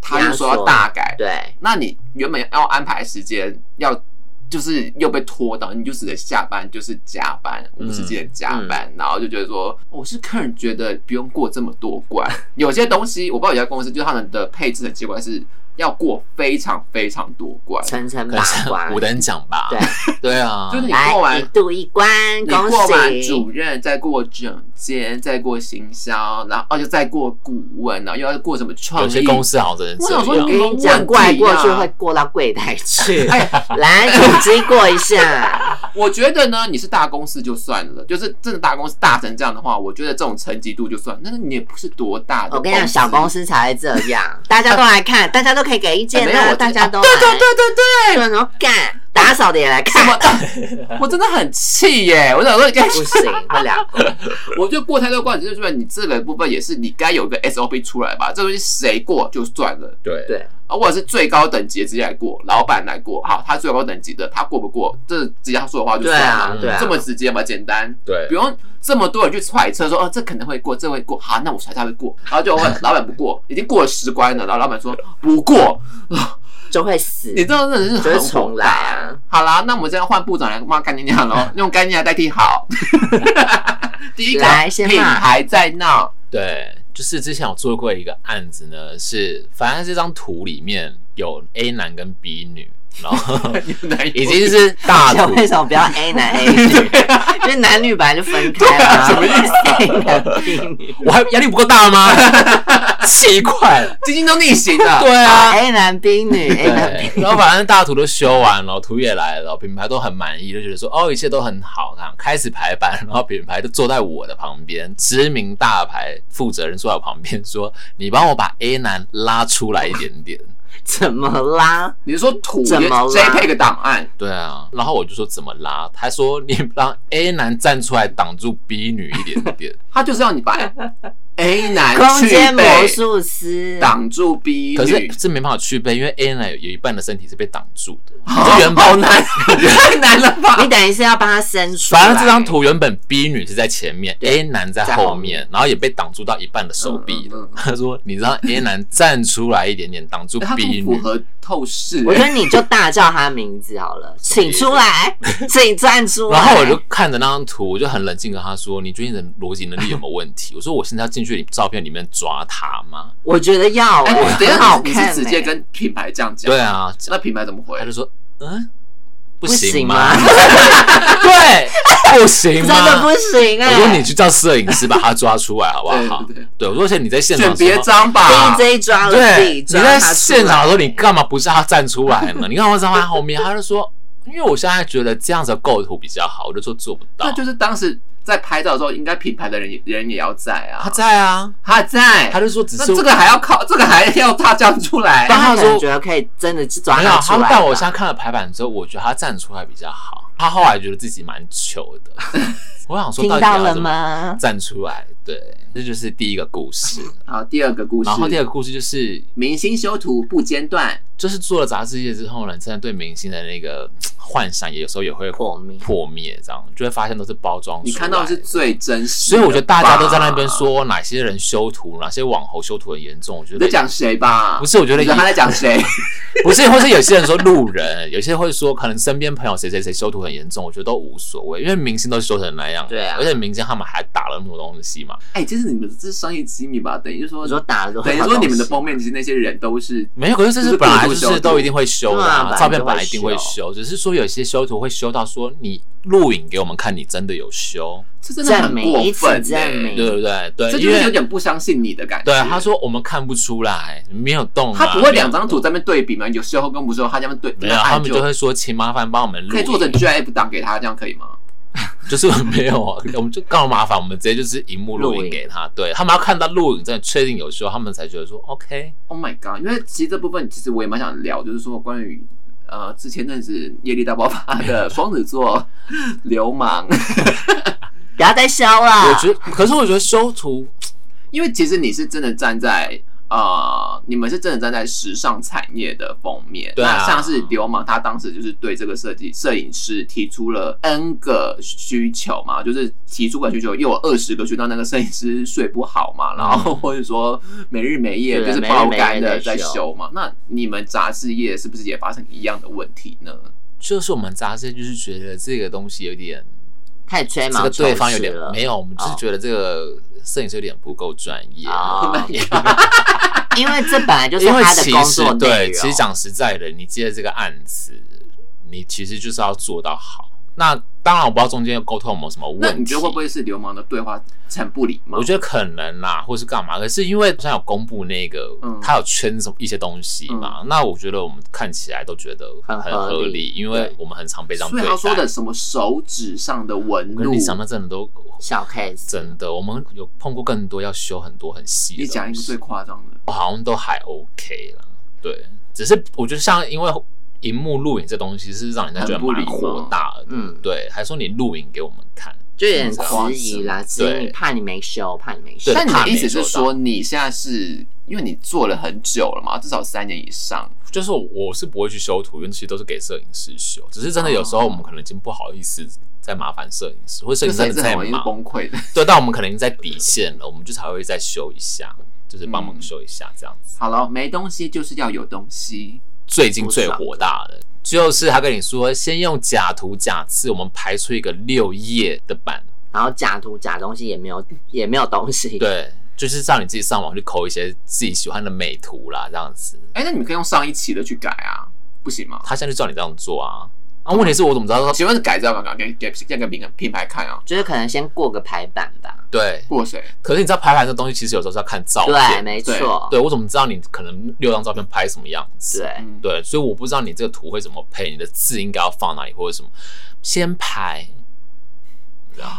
他又说要大改。对。那你原本要安排时间，要就是又被拖到，你就只能下班就是加班，无时间加班，然后就觉得说，我是客人觉得不用过这么多关。有些东西我不知道有家公司，就是他们的配置的机关是。要过非常非常多关，层层把关，五等奖吧？对 对啊，就是你过完一度一关，你过完主任，再过总监，再过行销，然后哦就再过顾问，然后又要过什么创意？有些公司好像真的这样。我跟你讲，过来过去会过到柜台去。哎，来手机过一下。我觉得呢，你是大公司就算了，就是真的大公司大成这样的话，我觉得这种层级度就算。但是你也不是多大的。我跟你讲，小公司才会这样，大家都来看，大家都。可以给意见的，大家都对对对对对，怎么干？打扫的也来看，我真的很气耶！我想说，不行，不了。我就过太多关，就是说你这个部分也是你该有个 SOP 出来吧？这东西谁过就算了，对对。啊，或者是最高等级的直接来过，老板来过，好，他最高等级的他过不过，这直接他说的话就算了，对，这么直接嘛，简单，对，不用这么多人去揣测说，哦，这可能会过，这会过，好，那我猜他会过，然后就问 老板不过，已经过了十关了，然后老板说不过。就会死，你知道真的是很重来啊！好啦，那我们现在换部长来骂干净点喽，用干净来代替好。第一个品牌在闹，对，就是之前我做过一个案子呢，是反正这张图里面有 A 男跟 B 女。然后 已经是大图，为什么不要 A 男 A 女？因为男女本来就分开了，什么意思？A 男 B 女？我还压力不够大吗？奇怪，晶晶都逆行了。对啊，A 男 B 女，A 男 B 女。然后反正大图都修完了，图也来了，品牌都很满意，就觉得说哦，一切都很好。然后开始排版，然后品牌就坐在我的旁边，知名大牌负责人坐在我旁边说：“你帮我把 A 男拉出来一点点。”怎么拉？你是说图怎么 JPEG 档案？对啊，然后我就说怎么拉？他说你让 A 男站出来挡住 B 女一点点。他就是要你把 A 男空间魔术师挡住 B 女，可是这没办法去背，因为 A 男有有一半的身体是被挡住的。这原本好难，太难了吧？你等于是要帮他伸出。反正这张图原本 B 女是在前面，A 男在后面，然后也被挡住到一半的手臂了。他说：“你知道 A 男站出来一点点，挡住 B 女。”符合透视。我觉得你就大叫他名字好了，请出来，请站出来。然后我就看着那张图，我就很冷静跟他说：“你最近的逻辑能力有没有问题？” 我说：“我现在要进。”去你照片里面抓他吗？我觉得要，哎，等下你是直接跟品牌这样讲？对啊，那品牌怎么回？他就说，嗯，不行吗？对，不行吗，真的不行哎！我说你去叫摄影师把他抓出来好不好？对，我说现在你在现场，别装吧，DJ 抓了，对，你在现场的时候，你干嘛不是他站出来呢？你干嘛站在后面？他就说，因为我现在觉得这样子的构图比较好，我就说做不到。那就是当时。在拍照的时候，应该品牌的人人也要在啊。他在啊，他在。他就说，只是这个还要靠，这个还要他站出来。但他说觉得可以真的抓他出来。没有，他但我现在看了排版之后，我觉得他站出来比较好。他后来觉得自己蛮糗的。我想说，听到了吗？站出来，对，这就是第一个故事。好，第二个故事。然后第二个故事就是明星修图不间断。就是做了杂志业之后呢，真的对明星的那个幻想也有时候也会破灭，破灭这样就会发现都是包装。你看到的是最真实，所以我觉得大家都在那边说哪些人修图，哪些网红修图很严重。我觉得在讲谁吧？不是，我觉得他在讲谁？不是，或是有些人说路人，有些会说可能身边朋友谁谁谁修图很严重，我觉得都无所谓，因为明星都修成那样。对啊，而且明星他们还打了那么多东西嘛。哎，这是你们这是商业机密吧？等于说，你说打了，等于说你们的封面其实那些人都是没有，可是这是本来就是都一定会修的，照片本来一定会修，只是说有些修图会修到说你录影给我们看，你真的有修，这真的很过分，对不对？对，这就是有点不相信你的感觉。对，他说我们看不出来，没有动，他不会两张图在那边对比吗？有时候跟不修，他这样对，没有，他们就会说，请麻烦帮我们录，可以做成 GIF 档给他，这样可以吗？就是没有啊，我们就刚好麻烦，我们直接就是荧幕录影给他，对他们要看到录影，真的确定有时候，他们才觉得说 OK。Oh my god！因为其实这部分其实我也蛮想聊，就是说关于呃之前阵子业力大爆发的双子座流氓，不要再修了。我觉得，可是我觉得修图，因为其实你是真的站在。呃，你们是真的站在时尚产业的封面，对啊，那像是流氓，他当时就是对这个设计摄影师提出了 N 个需求嘛，就是提出个需求，又有二十个需求，那个摄影师睡不好嘛，然后或者说没日没夜就是爆肝的在修嘛。那你们杂志业是不是也发生一样的问题呢？就是我们杂志就是觉得这个东西有点太吹毛求疵了，这个对方有点没有，我们只是觉得这个。摄影师有点不够专业，oh, 因为这本来就是他的工作。对，其实讲实在的，你接的这个案子，你其实就是要做到好。那当然，我不知道中间沟通有没有什么问题。那你觉得会不会是流氓的对话很不礼貌？我觉得可能啦，或是干嘛？可是因为像有公布那个，嗯、他有圈什么一些东西嘛？嗯、那我觉得我们看起来都觉得很合理，因为我们很常被这样对待。所以他说的什么手指上的纹路，你想的真的都小 case，真的，我们有碰过更多要修很多很细的。你讲一个最夸张的，我好像都还 OK 了。对，只是我觉得像因为。荧幕录影这东西是让人家觉得蛮火大的，嗯，对，还说你录影给我们看，就有点质疑啦，质疑怕你没修，怕你没修。但你的意思是说，你现在是因为你做了很久了嘛，至少三年以上，就是我是不会去修图，因为其实都是给摄影师修，只是真的有时候我们可能已经不好意思再麻烦摄影师，或者摄影师真的太忙。崩溃的，对，但我们可能已经在底线了，我们就才会再修一下，就是帮忙修一下这样子。好了，没东西就是要有东西。最近最火大的就是他跟你说，先用假图假字，我们排出一个六页的版，然后假图假东西也没有，也没有东西。对，就是让你自己上网去抠一些自己喜欢的美图啦，这样子。哎、欸，那你们可以用上一期的去改啊，不行吗？他现在就叫你这样做啊。啊，问题是我怎么知道？请问是改造刚刚给给给个品品牌看啊？就是可能先过个排版吧。对，过谁？可是你知道排版这东西其实有时候是要看照片。对，没错。对，我怎么知道你可能六张照片拍什么样子？对对，所以我不知道你这个图会怎么配，你的字应该要放哪里或者什么，先排。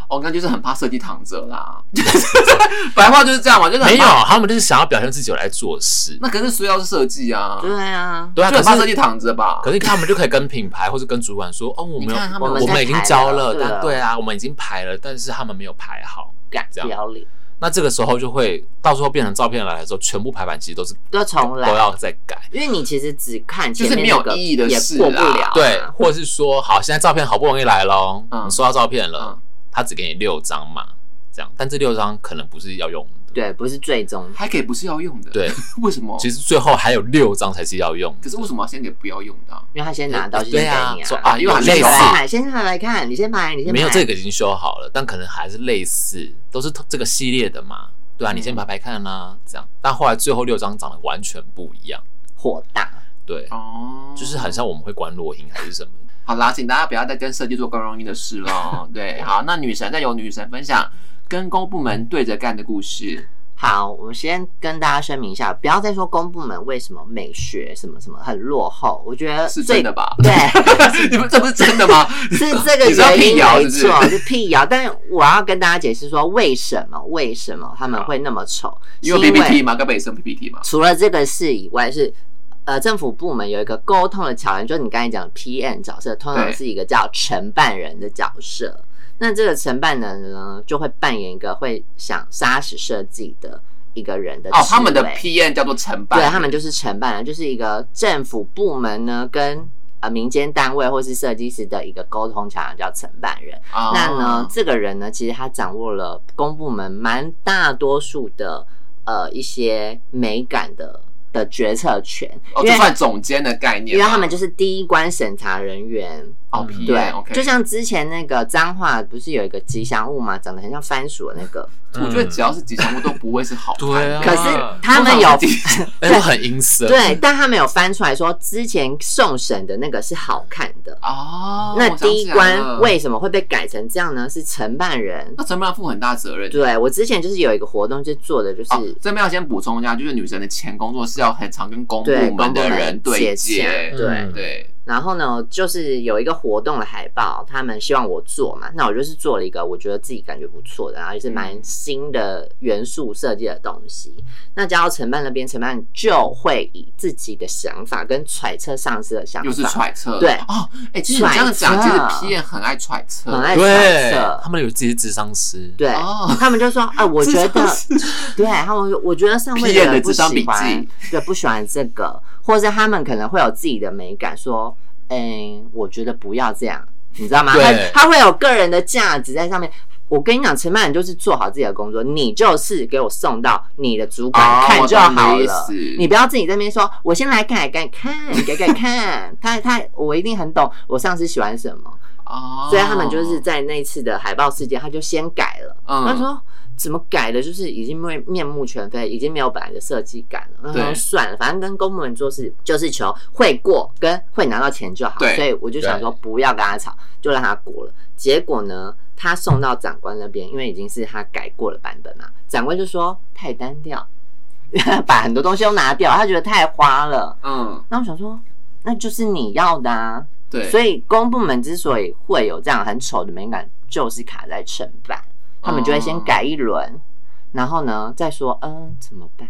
我刚就是很怕设计躺着啦，白话就是这样嘛，就是没有，他们就是想要表现自己有来做事。那可是需要是设计啊，对啊，对啊，就很怕设计躺着吧。可是他们就可以跟品牌或者跟主管说，哦，我们我们已经交了，但对啊，我们已经排了，但是他们没有排好，改这样不要脸。那这个时候就会到时候变成照片来的时候，全部排版其实都是都重来，都要再改，因为你其实只看前就是没有意义的事过不啦了啊。对，或者是说，好，现在照片好不容易来喽，嗯你收到照片了嗯，他只给你六张嘛，这样，但这六张可能不是要用的，对，不是最终还可以不是要用的，对，为什么？其实最后还有六张才是要用，可是为什么要先给不要用的啊？因为他先拿到先给对啊你说啊因为类似先排排，先排来看，你先排，你先排没有这个已经修好了，但可能还是类似，都是这个系列的嘛，对啊，你先排排看啦，这样，但后来最后六张长得完全不一样，火大。对，哦，就是很像我们会关落音还是什么。好啦，请大家不要再跟设计做更容易的事了。对，好，那女神再由女神分享跟公部门对着干的故事。好，我先跟大家声明一下，不要再说公部门为什么美学什么什么很落后，我觉得是真的吧？对，你们这不是真的吗？是这个原因没错，是辟谣。但是我要跟大家解释说，为什么为什么他们会那么丑？因为 PPT 嘛，该不会也是 PPT 嘛？除了这个事以外是，呃，政府部门有一个沟通的桥梁，就是你刚才讲的 PM 角色，通常是一个叫承办人的角色。那这个承办人呢，就会扮演一个会想杀死设计的一个人的哦，他们的 PM 叫做承办，对他们就是承办人，就是一个政府部门呢跟呃民间单位或是设计师的一个沟通桥梁，叫承办人。哦那呢，这个人呢，其实他掌握了公部门蛮大多数的呃一些美感的的决策权，哦，就算总监的概念，因为他们就是第一关审查人员。哦嗯对 PM，OK，就像之前那个彰化不是有一个吉祥物嘛，长得很像番薯的那个，我觉得只要是吉祥物都不会是好看。对啊可是他们有通常是 哎，我很阴森。对，但他们有翻出来说，之前送审的那个是好看的。哦，那第一关为什么会被改成这样呢？是承办人。那承办人负很大责任。对我之前就是有一个活动，就做的就是、哦，这边要先补充一下，就是女神的前工作是要很常跟公部门的人对接。对。嗯。对，然后呢，就是有一个活动的海报，他们希望我做嘛，那我就是做了一个我觉得自己感觉不错的，然后也是蛮新的元素设计的东西。那交到承办那边，承办就会以自己的想法跟揣测上司的想法，又是揣测。对哦，哎，其实你这样讲，其实 P 也很爱揣测，很爱揣对测，他们有自己的智商师，对，哦。他们就说啊，我觉得，对他们，我觉得上位的人不喜咨 商笔欢记，对，不喜欢这个，或者是他们可能会有自己的美感，说，嗯，我觉得不要这样，你知道吗？他他会有个人的价值在上面。我跟你讲，承办人就是做好自己的工作，你就是给我送到你的主管哦看就好了你不要自己在那边说，我先来改改看，改改看，他他我一定很懂我上司喜欢什么。哦，所以他们就是在那次的海报事件，他就先改了。嗯他说怎么改的，就是已经面面目全非，已经没有本来的设计感了。对然后算了，反正跟公部门做事就是求会过跟会拿到钱就好。对所以我就想说不要跟他吵，就让他过了。结果呢，他送到长官那边，因为已经是他改过的版本嘛，长官就说太单调，把很多东西都拿掉，他觉得太花了。嗯，那我想说，那就是你要的啊。对，所以公部门之所以会有这样很丑的美感，就是卡在承办，他们就会先改一轮，然后呢再说，嗯，怎么办？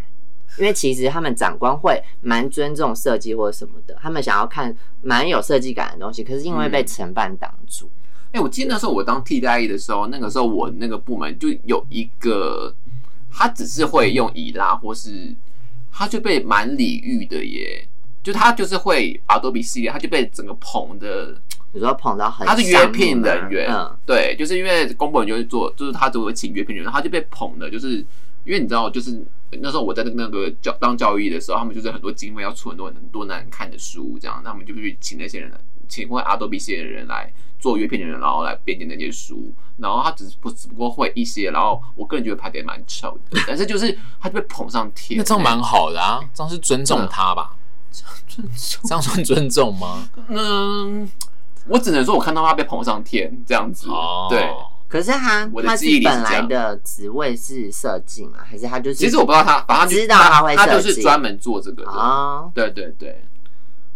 因为其实他们长官会蛮尊重设计或者什么的，他们想要看蛮有设计感的东西，可是因为被承办挡住。哎、欸，我记得那时候我当替代役的时候，那个时候我那个部门就有一个，他只是会用以拉，或是他就被蛮礼遇的耶。就他就是会 Adobe 系列，他就被整个捧的，有时候捧到很，他是约聘人员，嗯，对，就是因为公部门就会做，就是他就会请约聘人员，他就被捧的，就是因为你知道，就是那时候我在那个教当教育的时候，他们就是很多经费要出很多很多难看的书，这样，那我们就去请那些人来，请会 Adobe 系列的人来做约聘人员，然后来编辑那些书，然后他只是不只不过会一些，然后我个人觉得拍的也蛮丑的，但是就是他就被捧上天，那这样蛮好的啊，这样是尊重他吧？尊重。这样算尊重吗？嗯，我只能说我看到他被捧上天这样子，哦，对。可是他我的他是本来的职位是设计嘛，还是他就是？其实我不知道他，反正他知道他会设计他就是专门做这个的。哦，对对对，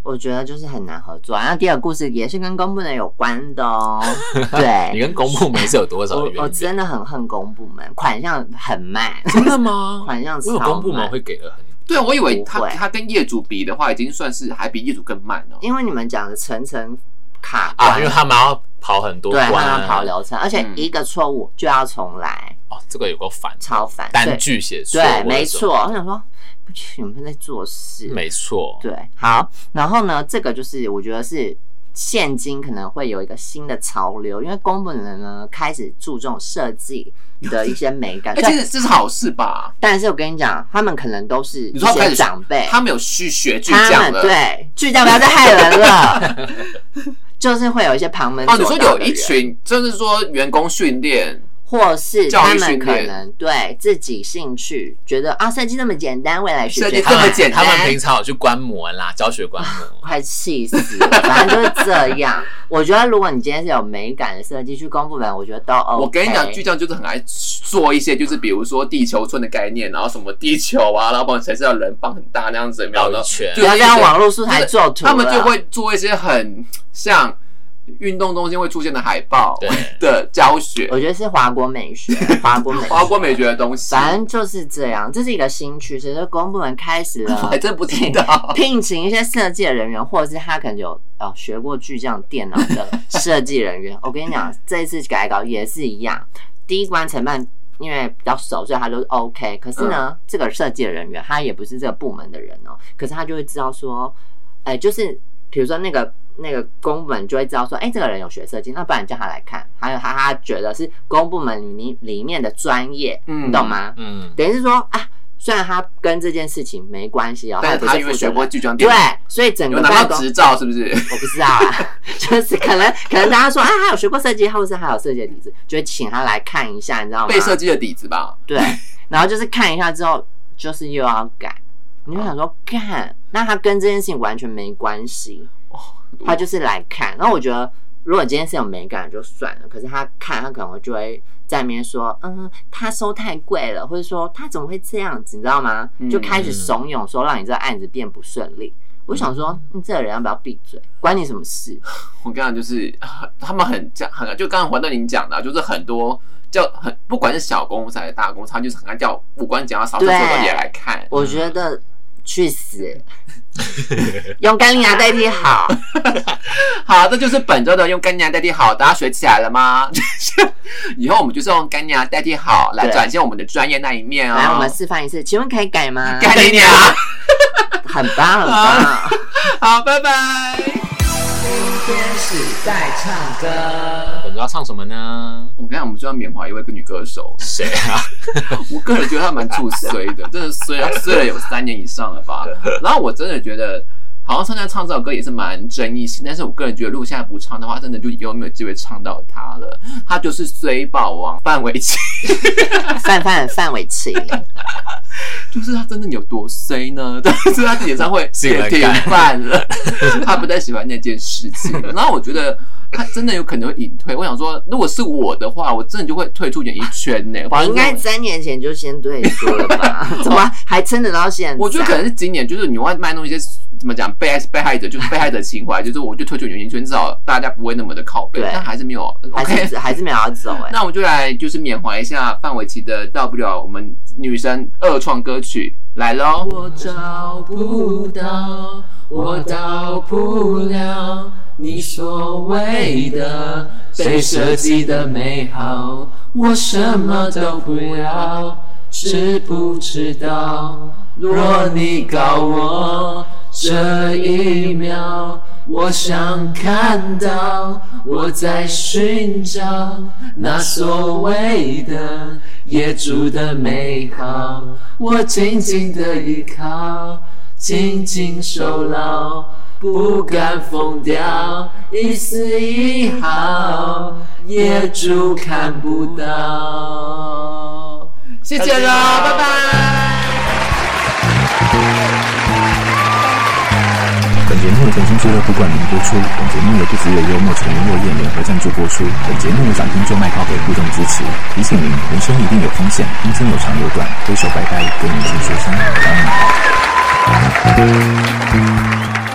我觉得就是很难合作。那第二个故事也是跟公部门有关的哦。对，你跟公部门是有多少的？我我真的很恨公部门，款项很慢。真的吗？款项超我有公部门慢会给的很。对啊，我以为他他跟业主比的话，已经算是还比业主更慢了。因为你们讲的层层卡关，啊，因为他们要跑很多对，关，他们要跑流程，而且一个错误就要重来。哦，这个有个烦，超烦，单句写错，对，没错。我想说，不去，你们在做事，没错，对，好。然后呢，这个就是我觉得是。现今可能会有一个新的潮流，因为公部人呢开始注重设计的一些美感。哎、欸，其实这是好事吧？但是我跟你讲，他们可能都是一些长辈，他们有去学巨匠的，对，巨匠不要再害人了。就是会有一些旁门。哦，你说有一群，就是说员工训练。或是他们可能对自己兴趣觉得啊，设计那么简单，未来学设计这么简单，他们 平常有去观摩啦，教学观摩，快气死了！反正就是这样。我觉得如果你今天是有美感的设计去公部门，我觉得都 OK。我跟你讲，巨匠就是很爱做一些，就是比如说地球村的概念，然后什么地球啊，然后帮城市的人放很大那样子，然后呢，就要用网络素材做图，他们就会做一些很像。运动中心会出现的海报 的教学，我觉得是华国美学，华国美华国美学的东西，反正就是这样，这是一个新趋势。所以公部门开始了，还真不知道聘请一些设计的人员，或者是他可能有哦学过巨匠电脑的设计人员。我跟你讲，这一次改稿也是一样，第一关承办因为比较熟，所以他都是 OK。可是呢，嗯、这个设计的人员他也不是这个部门的人哦，可是他就会知道说，哎、欸，就是比如说那个。那个公部门就会知道说，哎、欸，这个人有学设计，那不然叫他来看。还有他，他觉得是公部门里面里面的专业，嗯，你懂吗？嗯，等于是说啊，虽然他跟这件事情没关系哦，但是他因为学过巨匠，对，所以整个拿到执照是不是？我不知道啊，就是可能可能大家说，啊，他有学过设计，或者是他有设计的底子，就会请他来看一下，你知道吗？被设计的底子吧。对，然后就是看一下之后，就是又要改，你就想说，看，那他跟这件事情完全没关系。他就是来看，然后我觉得，如果今天是有美感就算了，可是他看，他可能就会在里面说，嗯，他收太贵了，或者说他怎么会这样子，你知道吗？就开始怂恿说，让你这个案子变不顺利。嗯、我想说，你这个人要不要闭嘴？关你什么事？我刚刚就是 他们很讲，很就刚刚黄豆林讲的，就是很多叫很不管是小公司还是大公司，他就是很爱叫无关紧要扫厕所的也来看。我觉得。去死！用干铃芽代替好，好，这就是本周的用干铃芽代替好，大家学起来了吗？以后我们就是用干铃芽代替好来展现我们的专业那一面哦。来，我们示范一次，请问可以改吗？干铃芽，很棒，很棒。好，好，拜拜。今天是在唱歌，本周要唱什么呢？我们刚才我们就要缅怀一位女歌手，谁啊？我个人觉得他蛮注 衰的，真的衰啊 衰了有三年以上了吧。然后我真的觉得，好像现在唱这首歌也是蛮争议性，但是我个人觉得，如果现在不唱的话，真的就以后没有机会唱到他了。他就是衰宝王范玮琪，范范范玮琪。就是他真的有多衰呢？但是他的演唱会也停办了，他不太喜欢那件事情。然后我觉得他真的有可能会隐退。我想说，如果是我的话，我真的就会退出演艺圈呢。我应该三年前就先退出了吧？怎么还撑得到现在？我觉得可能是今年，就是你外卖弄一些怎么讲被害被害者，就是被害者情怀，就是我就退出演艺圈，至少大家不会那么的靠背。但还是没有，OK，还是没有要走哎。那我们就来就是缅怀一下范玮琪的《到不了我们女生二创歌曲》。来喽！我找不到，我到不了你所谓的被设计的美好，我什么都不要，知不知道？若你告我这一秒，我想看到我在寻找那所谓的业主的美好，我紧紧的依靠，紧紧守牢，不敢疯掉一丝一毫，业主看不到。谢谢了，拜拜。本节目由甜心俱乐部冠名播出。本节目由不只有幽默、陈落叶联合赞助播出。本节目由掌听就卖靠给互动支持。提醒您，人生一定有风险，人生有长有短，挥手拜拜，跟您说声早安。